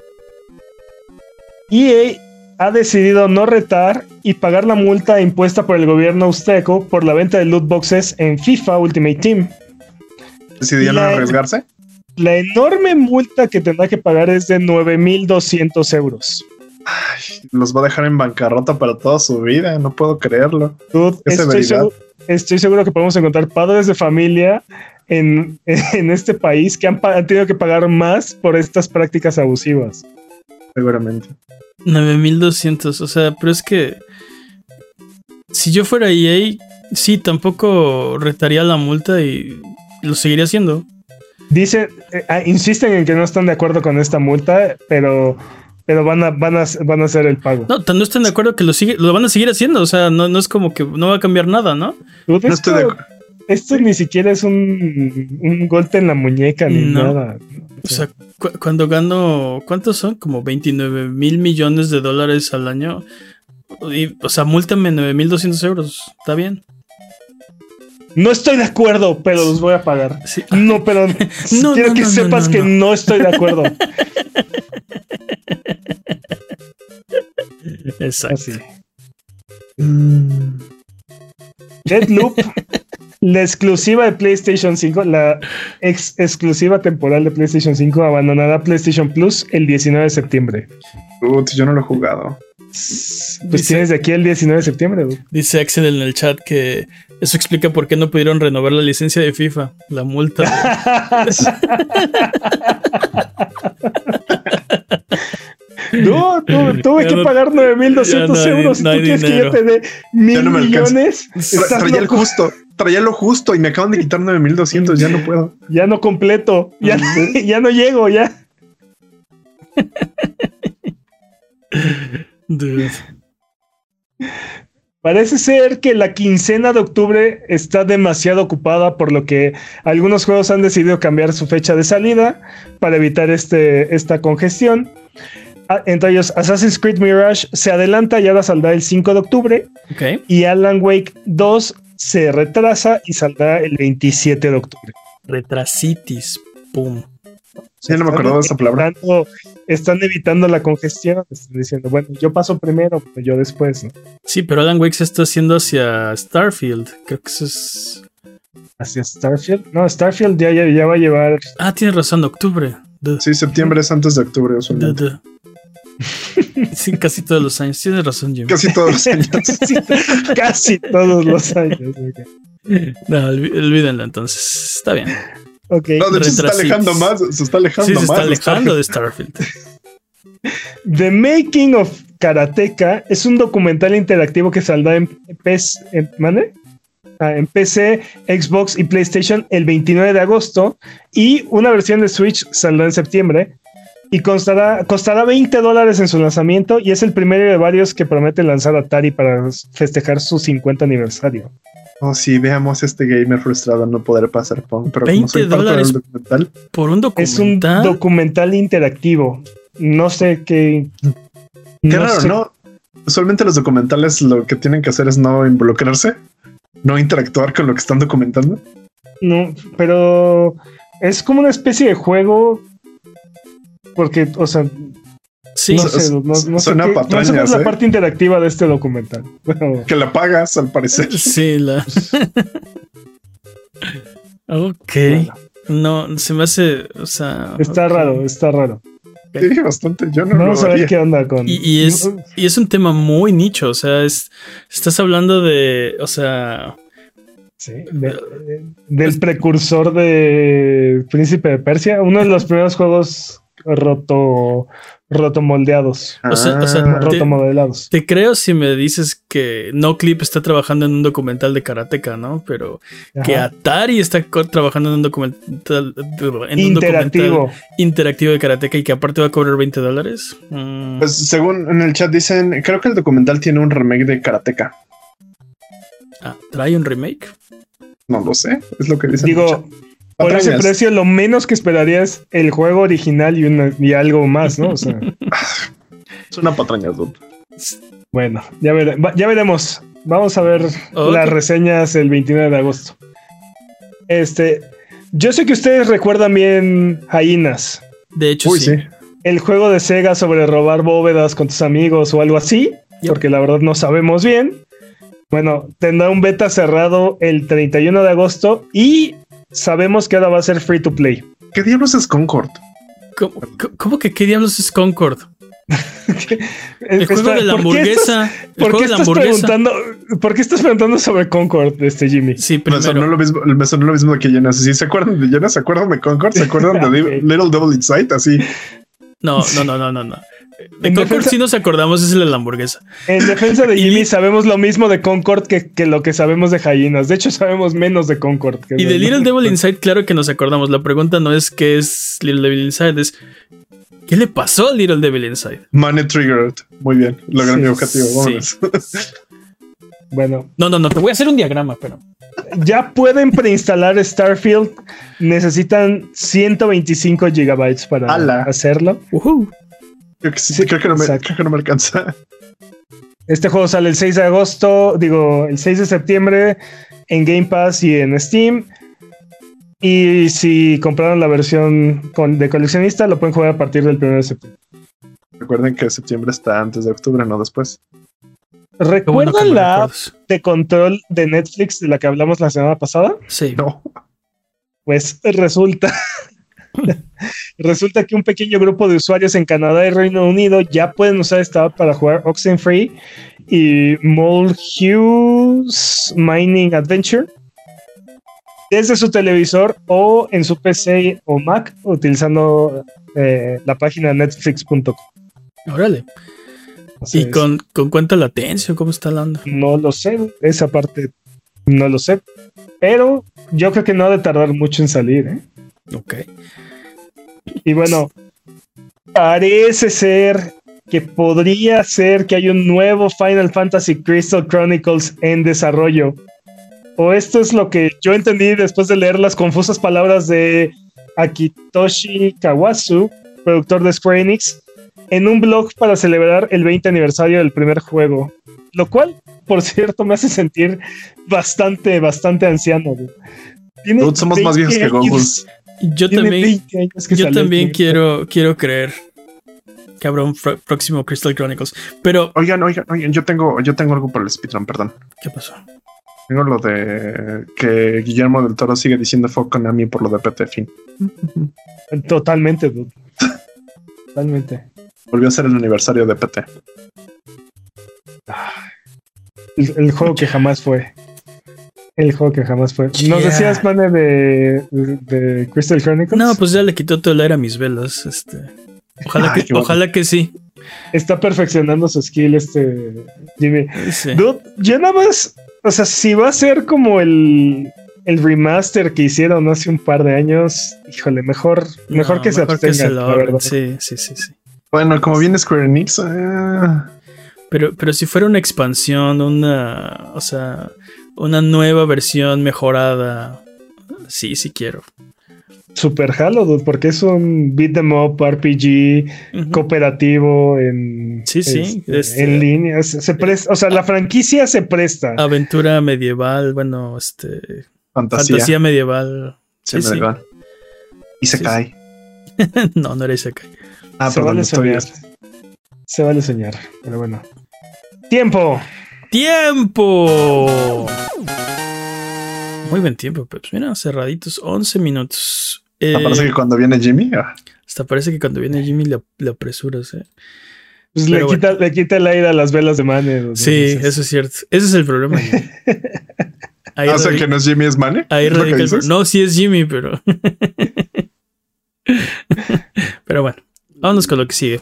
EA ha decidido no retar y pagar la multa impuesta por el gobierno austriaco por la venta de loot boxes en FIFA Ultimate Team. ¿Decidieron arriesgarse? La enorme multa que tendrá que pagar es de 9.200 euros. Ay, los va a dejar en bancarrota para toda su vida, no puedo creerlo. estoy, seguro, que podemos encontrar padres de familia en, este país que han, tenido que pagar más por estas prácticas abusivas. Seguramente. 9200, o sea, pero es que si yo fuera EA, sí, tampoco retaría la multa y lo seguiría haciendo. Dice, eh, ah, insisten en que no están de acuerdo con esta multa, pero, pero van a, van a, van a hacer el pago. No, no están de acuerdo que lo sigue, lo van a seguir haciendo. O sea, no, no es como que no va a cambiar nada, ¿no? no estoy de acuerdo. Esto ni siquiera es un, un golpe en la muñeca ni nada. O sea, cuando gano, ¿cuántos son? Como 29 mil millones de dólares al año. o sea, múltame 9 mil 200 euros. Está bien. No estoy de acuerdo, pero los voy a pagar. No, pero quiero que sepas que no estoy de acuerdo. Exacto. Mm. Deadloop, la exclusiva de PlayStation 5, la ex exclusiva temporal de PlayStation 5, abandonará PlayStation Plus el 19 de septiembre. yo no lo he jugado. Pues tienes de aquí el 19 de septiembre. Dice Axel en el chat que eso explica por qué no pudieron renovar la licencia de FIFA. La multa. No, tuve que pagar 9200 euros. ¿Tú quieres que yo te dé mil millones? traía el justo, traía lo justo y me acaban de quitar 9200. Ya no puedo. Ya no completo. Ya, ya no llego, ya. Parece ser que la quincena de octubre está demasiado ocupada, por lo que algunos juegos han decidido cambiar su fecha de salida para evitar este, esta congestión. Ah, entre ellos, Assassin's Creed Mirage se adelanta y ahora saldrá el 5 de octubre. Y Alan Wake 2 se retrasa y saldrá el 27 de octubre. Retrasitis, pum. Sí, no me acordaba de esa palabra. Están evitando la congestión. Están diciendo, bueno, yo paso primero, pero yo después. Sí, pero Alan Wake se está haciendo hacia Starfield. Creo que eso es. ¿Hacia Starfield? No, Starfield ya, ya, va a llevar. Ah, tienes razón, octubre. Sí, septiembre es antes de octubre. Sí, casi todos los años. Tienes razón, Jimmy. Casi todos los años. casi todos los años. No, olvídenlo entonces. Está bien. Okay. No, de hecho se está alejando más. Se está alejando sí, se está alejando de Starfield. The Making of Karateka es un documental interactivo que saldrá en, PC, en, ah, en PC, Xbox y PlayStation el 29 de agosto y una versión de Switch saldrá en septiembre y costará, costará 20 dólares en su lanzamiento y es el primero de varios que promete lanzar Atari para festejar su 50 aniversario. Oh, sí, veamos este gamer frustrado no poder pasar Pong. Pero 20 dólares documental, por un documental. Es un documental interactivo. No sé qué. Qué raro, ¿no? Usualmente los documentales lo que tienen que hacer es no involucrarse, no interactuar con lo que están documentando. No, pero es como una especie de juego porque, o sea, Sí, no sé, no, sé, la ¿eh? parte interactiva de este documental. Que la pagas, al parecer. Sí, la. ok. No, se me hace. O sea. Está raro, está raro. Sí, bastante. Yo no Vamos a ver qué onda con. Y, es, y es un tema muy nicho. O sea, es, estás hablando de. O sea. Sí, del precursor de Príncipe de Persia, uno de los primeros juegos roto, roto moldeados. O sea, ah. roto modelados. Te creo si me dices que No Clip está trabajando en un documental de karateka, ¿no? Pero que Atari está trabajando en un documental en interactivo. interactivo de karateka y que aparte va a cobrar 20 dólares. Mm. Pues según en el chat dicen, creo que el documental tiene un remake de karateka. Ah, ¿trae un remake? No lo sé, es lo que dicen. Digo, por ese precio, lo menos que esperaría es el juego original y, y algo más, ¿no? O sea, es una patraña, Bueno, ya, ya veremos. Vamos a ver las reseñas el 29 de agosto. Este, yo sé que ustedes recuerdan bien Jainas. De hecho, sí. El juego de Sega sobre robar bóvedas con tus amigos o algo así, porque la verdad no sabemos bien. Bueno, tendrá un beta cerrado el 31 de agosto y sabemos que ahora va a ser free to play. ¿Qué diablos es Concord? ¿Cómo, que qué diablos es Concord? el juego de la hamburguesa. ¿Por qué, estás, preguntando, ¿Por qué estás preguntando sobre Concord, este Jimmy? Sí, pero me sonó lo mismo, me sonó lo mismo que Jonas. Si se acuerdan de Jonas, ¿se acuerdan de Concord? ¿Se acuerdan de Little Devil Inside? Así. No, no, no, no, no, no. De Concord sí nos acordamos, es el de la hamburguesa. En defensa de Jimmy, sabemos lo mismo de Concord que, lo que sabemos de Hyenas. De hecho, sabemos menos de Concord. y de, Little Devil Inside, claro que nos acordamos. La pregunta no es qué es Little Devil Inside, es ¿qué le pasó a Little Devil Inside? Money Triggered. Muy bien, logré mi objetivo. bueno. No, no, no, te voy a hacer un diagrama, pero. Ya pueden preinstalar Starfield. Necesitan 125 gigabytes para hacerlo. Creo que, no me, alcanza. Este juego sale el 6 de agosto, digo, el 6 de septiembre en Game Pass y en Steam. Y si compraron la versión de coleccionista, lo pueden jugar a partir del 1 de septiembre. Recuerden que septiembre está antes de octubre, no después. ¿Recuerdan la app de control de Netflix de la que hablamos la semana pasada? Sí. No. Pues resulta Resulta que un pequeño grupo de usuarios en Canadá y Reino Unido ya pueden usar esta app para jugar Oxenfree y Hughes Mining Adventure desde su televisor o en su PC o Mac utilizando eh, la página netflix.com. Órale. ¿Y con, con cuánta latencia? ¿Cómo está hablando? No lo sé, esa parte no lo sé. Pero yo creo que no ha de tardar mucho en salir. ¿eh? Ok. Y bueno, parece ser que podría ser que hay un nuevo Final Fantasy Crystal Chronicles en desarrollo. O esto es lo que yo entendí después de leer las confusas palabras de Akitoshi Kawasu, productor de Square Enix, en un blog para celebrar el 20 aniversario del primer juego. Lo cual, por cierto, me hace sentir bastante, bastante anciano. somos más viejos que Google. Yo también, yo también quiero, quiero creer que habrá un próximo Crystal Chronicles. Pero. Oigan, oigan, oigan, yo tengo, yo tengo algo por el speedrun, perdón. ¿Qué pasó? Tengo lo de que Guillermo del Toro sigue diciendo fuck mí por lo de PT, fin. Totalmente, dude. Totalmente. Volvió a ser el aniversario de PT. El, juego que jamás fue. El juego que jamás fue. ¿Nos decías, Mane, de, de, Crystal Chronicles? No, pues ya le quitó todo el aire a mis velas. Este. Ojalá, que, ojalá que sí. Está perfeccionando su skill, este Jimmy. Dude, ya nada más. O sea, si va a ser como el, el remaster que hicieron hace un par de años, híjole, mejor, mejor que se abstengan. sí, sí, sí, sí. Bueno, como viene Square Enix. Eh. Pero, pero si fuera una expansión, una. O sea, una nueva versión mejorada. Sí, sí quiero. Super Halo, porque es un beat em up RPG cooperativo en, sí, sí, este, este, en línea. Se, presta, o sea, la franquicia se presta. Aventura medieval, bueno, este. Fantasía. medieval. Sí, medieval. Y se cae. no, no era y se cae. Ah, se vale soñar. Se vale soñar, pero bueno. ¡Tiempo! ¡Tiempo! Muy buen tiempo, pues mira, cerraditos, 11 minutos. Eh, parece que cuando viene Jimmy. Ah. Hasta parece que cuando viene Jimmy le, apresuras, ¿eh? Pues le quita, le quita, el aire a las velas de Mane. Sí, eso es cierto. Ese es el problema. Ahí ah, que no es Jimmy, es Mane. Ahí radica el No, sí es Jimmy, pero. pero bueno. Vámonos con lo que sigue.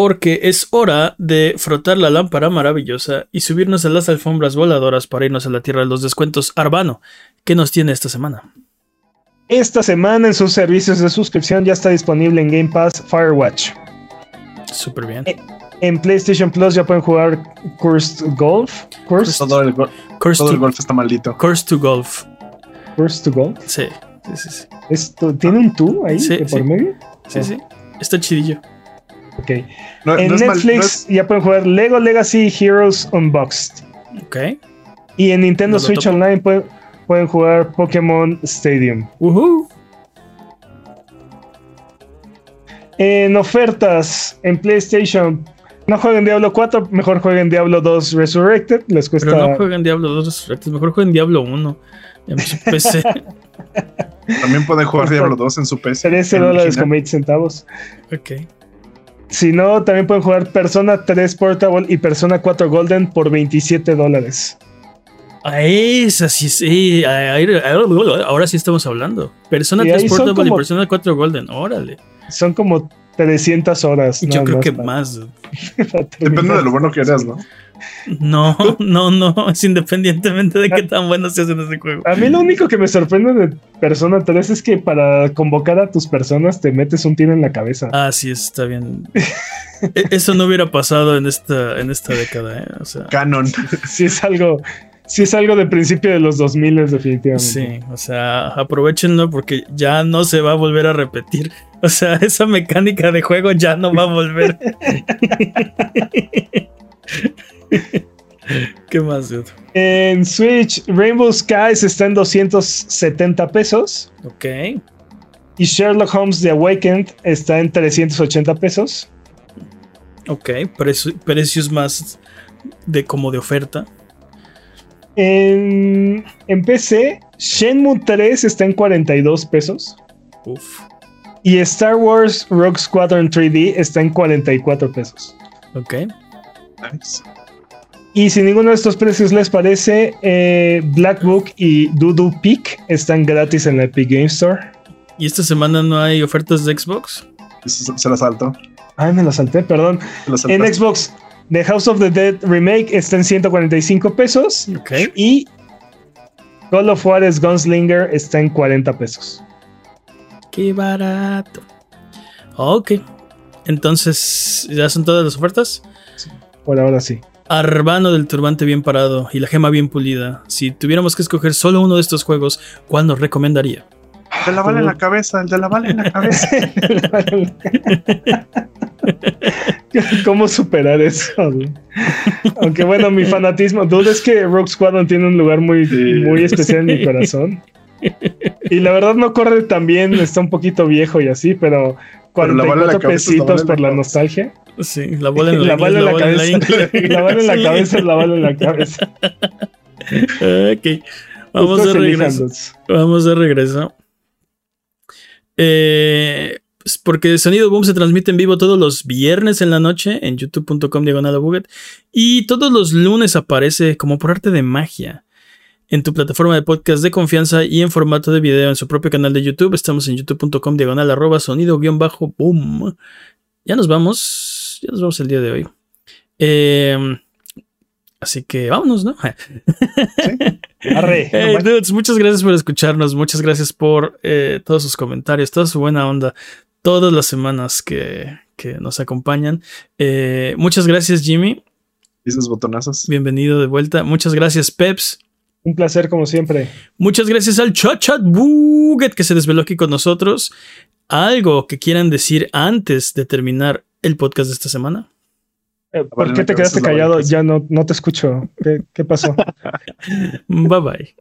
Porque es hora de frotar la lámpara maravillosa y subirnos a las alfombras voladoras para irnos a la tierra de los descuentos. Arbano, ¿qué nos tiene esta semana? Esta semana en sus servicios de suscripción ya está disponible en Game Pass Firewatch. Súper bien. Eh, en PlayStation Plus ya pueden jugar Cursed Golf. Cursed, todo el, todo el golf está maldito. Cursed to Golf. Cursed to Golf. Sí. Sí, Esto, ¿Tiene un tú ahí por medio? Sí, sí. Está chidillo. Ok. en Netflix ya pueden jugar Lego Legacy Heroes Unboxed. Ok. Y en Nintendo Switch Online pueden, jugar Pokémon Stadium. En ofertas en PlayStation, no jueguen Diablo 4, mejor jueguen Diablo 2 Resurrected. Les cuesta. Pero no jueguen Diablo 2 Resurrected, mejor jueguen Diablo 1 en su PC. También pueden jugar Diablo 2 en su PC. 13 dólares con 20 centavos. Ok. Si no, también pueden jugar Persona 3 Portable y Persona 4 Golden por 27 dólares. Esa sí, sí. ahora sí estamos hablando. Persona 3 Portable y Persona 4 Golden. Órale. Son como 300 horas. Yo creo que más. Depende de lo bueno que eras, ¿no? No, no, no, es independientemente de qué tan bueno seas en ese juego. A mí lo único que me sorprende de Persona 3 es que para convocar a tus personas te metes un tiro en la cabeza. Ah, sí, está bien. E-, eso no hubiera pasado en esta, en esta década, ¿eh? O sea. Canon. sí es algo, sí es algo de principio de los 2000 definitivamente. Sí, o sea, aprovechenlo porque ya no se va a volver a repetir. O sea, esa mecánica de juego ya no va a volver. ¿Qué más, dude? En Switch, Rainbow Skies está en 270 pesos. Ok. Y Sherlock Holmes The Awakened está en 380 pesos. Ok, precios más de como de oferta. En, en PC, Shenmue 3 está en 42 pesos. Uf. Y Star Wars Rogue Squadron 3D está en 44 pesos. Ok. Nice. Y si ninguno de estos precios les parece, eh, Black Book y Doodoo Peak están gratis en la Epic Game Store. ¿Y esta semana no hay ofertas de Xbox? Se la saltó. Ay, me la salté, perdón. En Xbox, The House of the Dead Remake está en 145 pesos. Ok. Y Call of Juarez Gunslinger está en 40 pesos. Qué barato. Ok. Entonces, ¿ya son todas las ofertas? por ahora sí. Arbano del turbante bien parado y la gema bien pulida. Si tuviéramos que escoger solo uno de estos juegos, ¿cuál nos recomendaría? El de la bala en la cabeza, el de la bala en la cabeza. ¿Cómo superar eso? Aunque bueno, mi fanatismo, duda es que Rogue Squadron tiene un lugar muy, muy especial en mi corazón. Y la verdad no corre tan bien, está un poquito viejo y así, pero 44 pesitos por la nostalgia. Sí, la bola en la, bala en la, cabeza. La bala en la cabeza la bala en la cabeza. ok. Vamos de regreso. Vamos de regreso. Eh, pues, porque Sonido Boom se transmite en vivo todos los viernes en la noche en youtube.com diagonal y todos los lunes aparece como por arte de magia en tu plataforma de podcast de confianza y en formato de video en su propio canal de YouTube. Estamos en youtube.com diagonal arroba sonido guion bajo boom. Ya nos vamos, ya nos vamos el día de hoy. Em, así que vámonos, ¿no? hey, dudes, muchas gracias por escucharnos, muchas gracias por eh, todos sus comentarios, toda su buena onda, todas las semanas que, nos acompañan. Eh, muchas gracias, Jimmy. Esos botonazos. Bienvenido de vuelta. Muchas gracias, Peps. Un placer, como siempre. Muchas gracias al Chat Chat Buget que se desveló aquí con nosotros. ¿Algo que quieran decir antes de terminar el podcast de esta semana? Eh, ¿Por qué te quedaste callado? Ya no, no te escucho. ¿Qué, qué pasó? bye bye.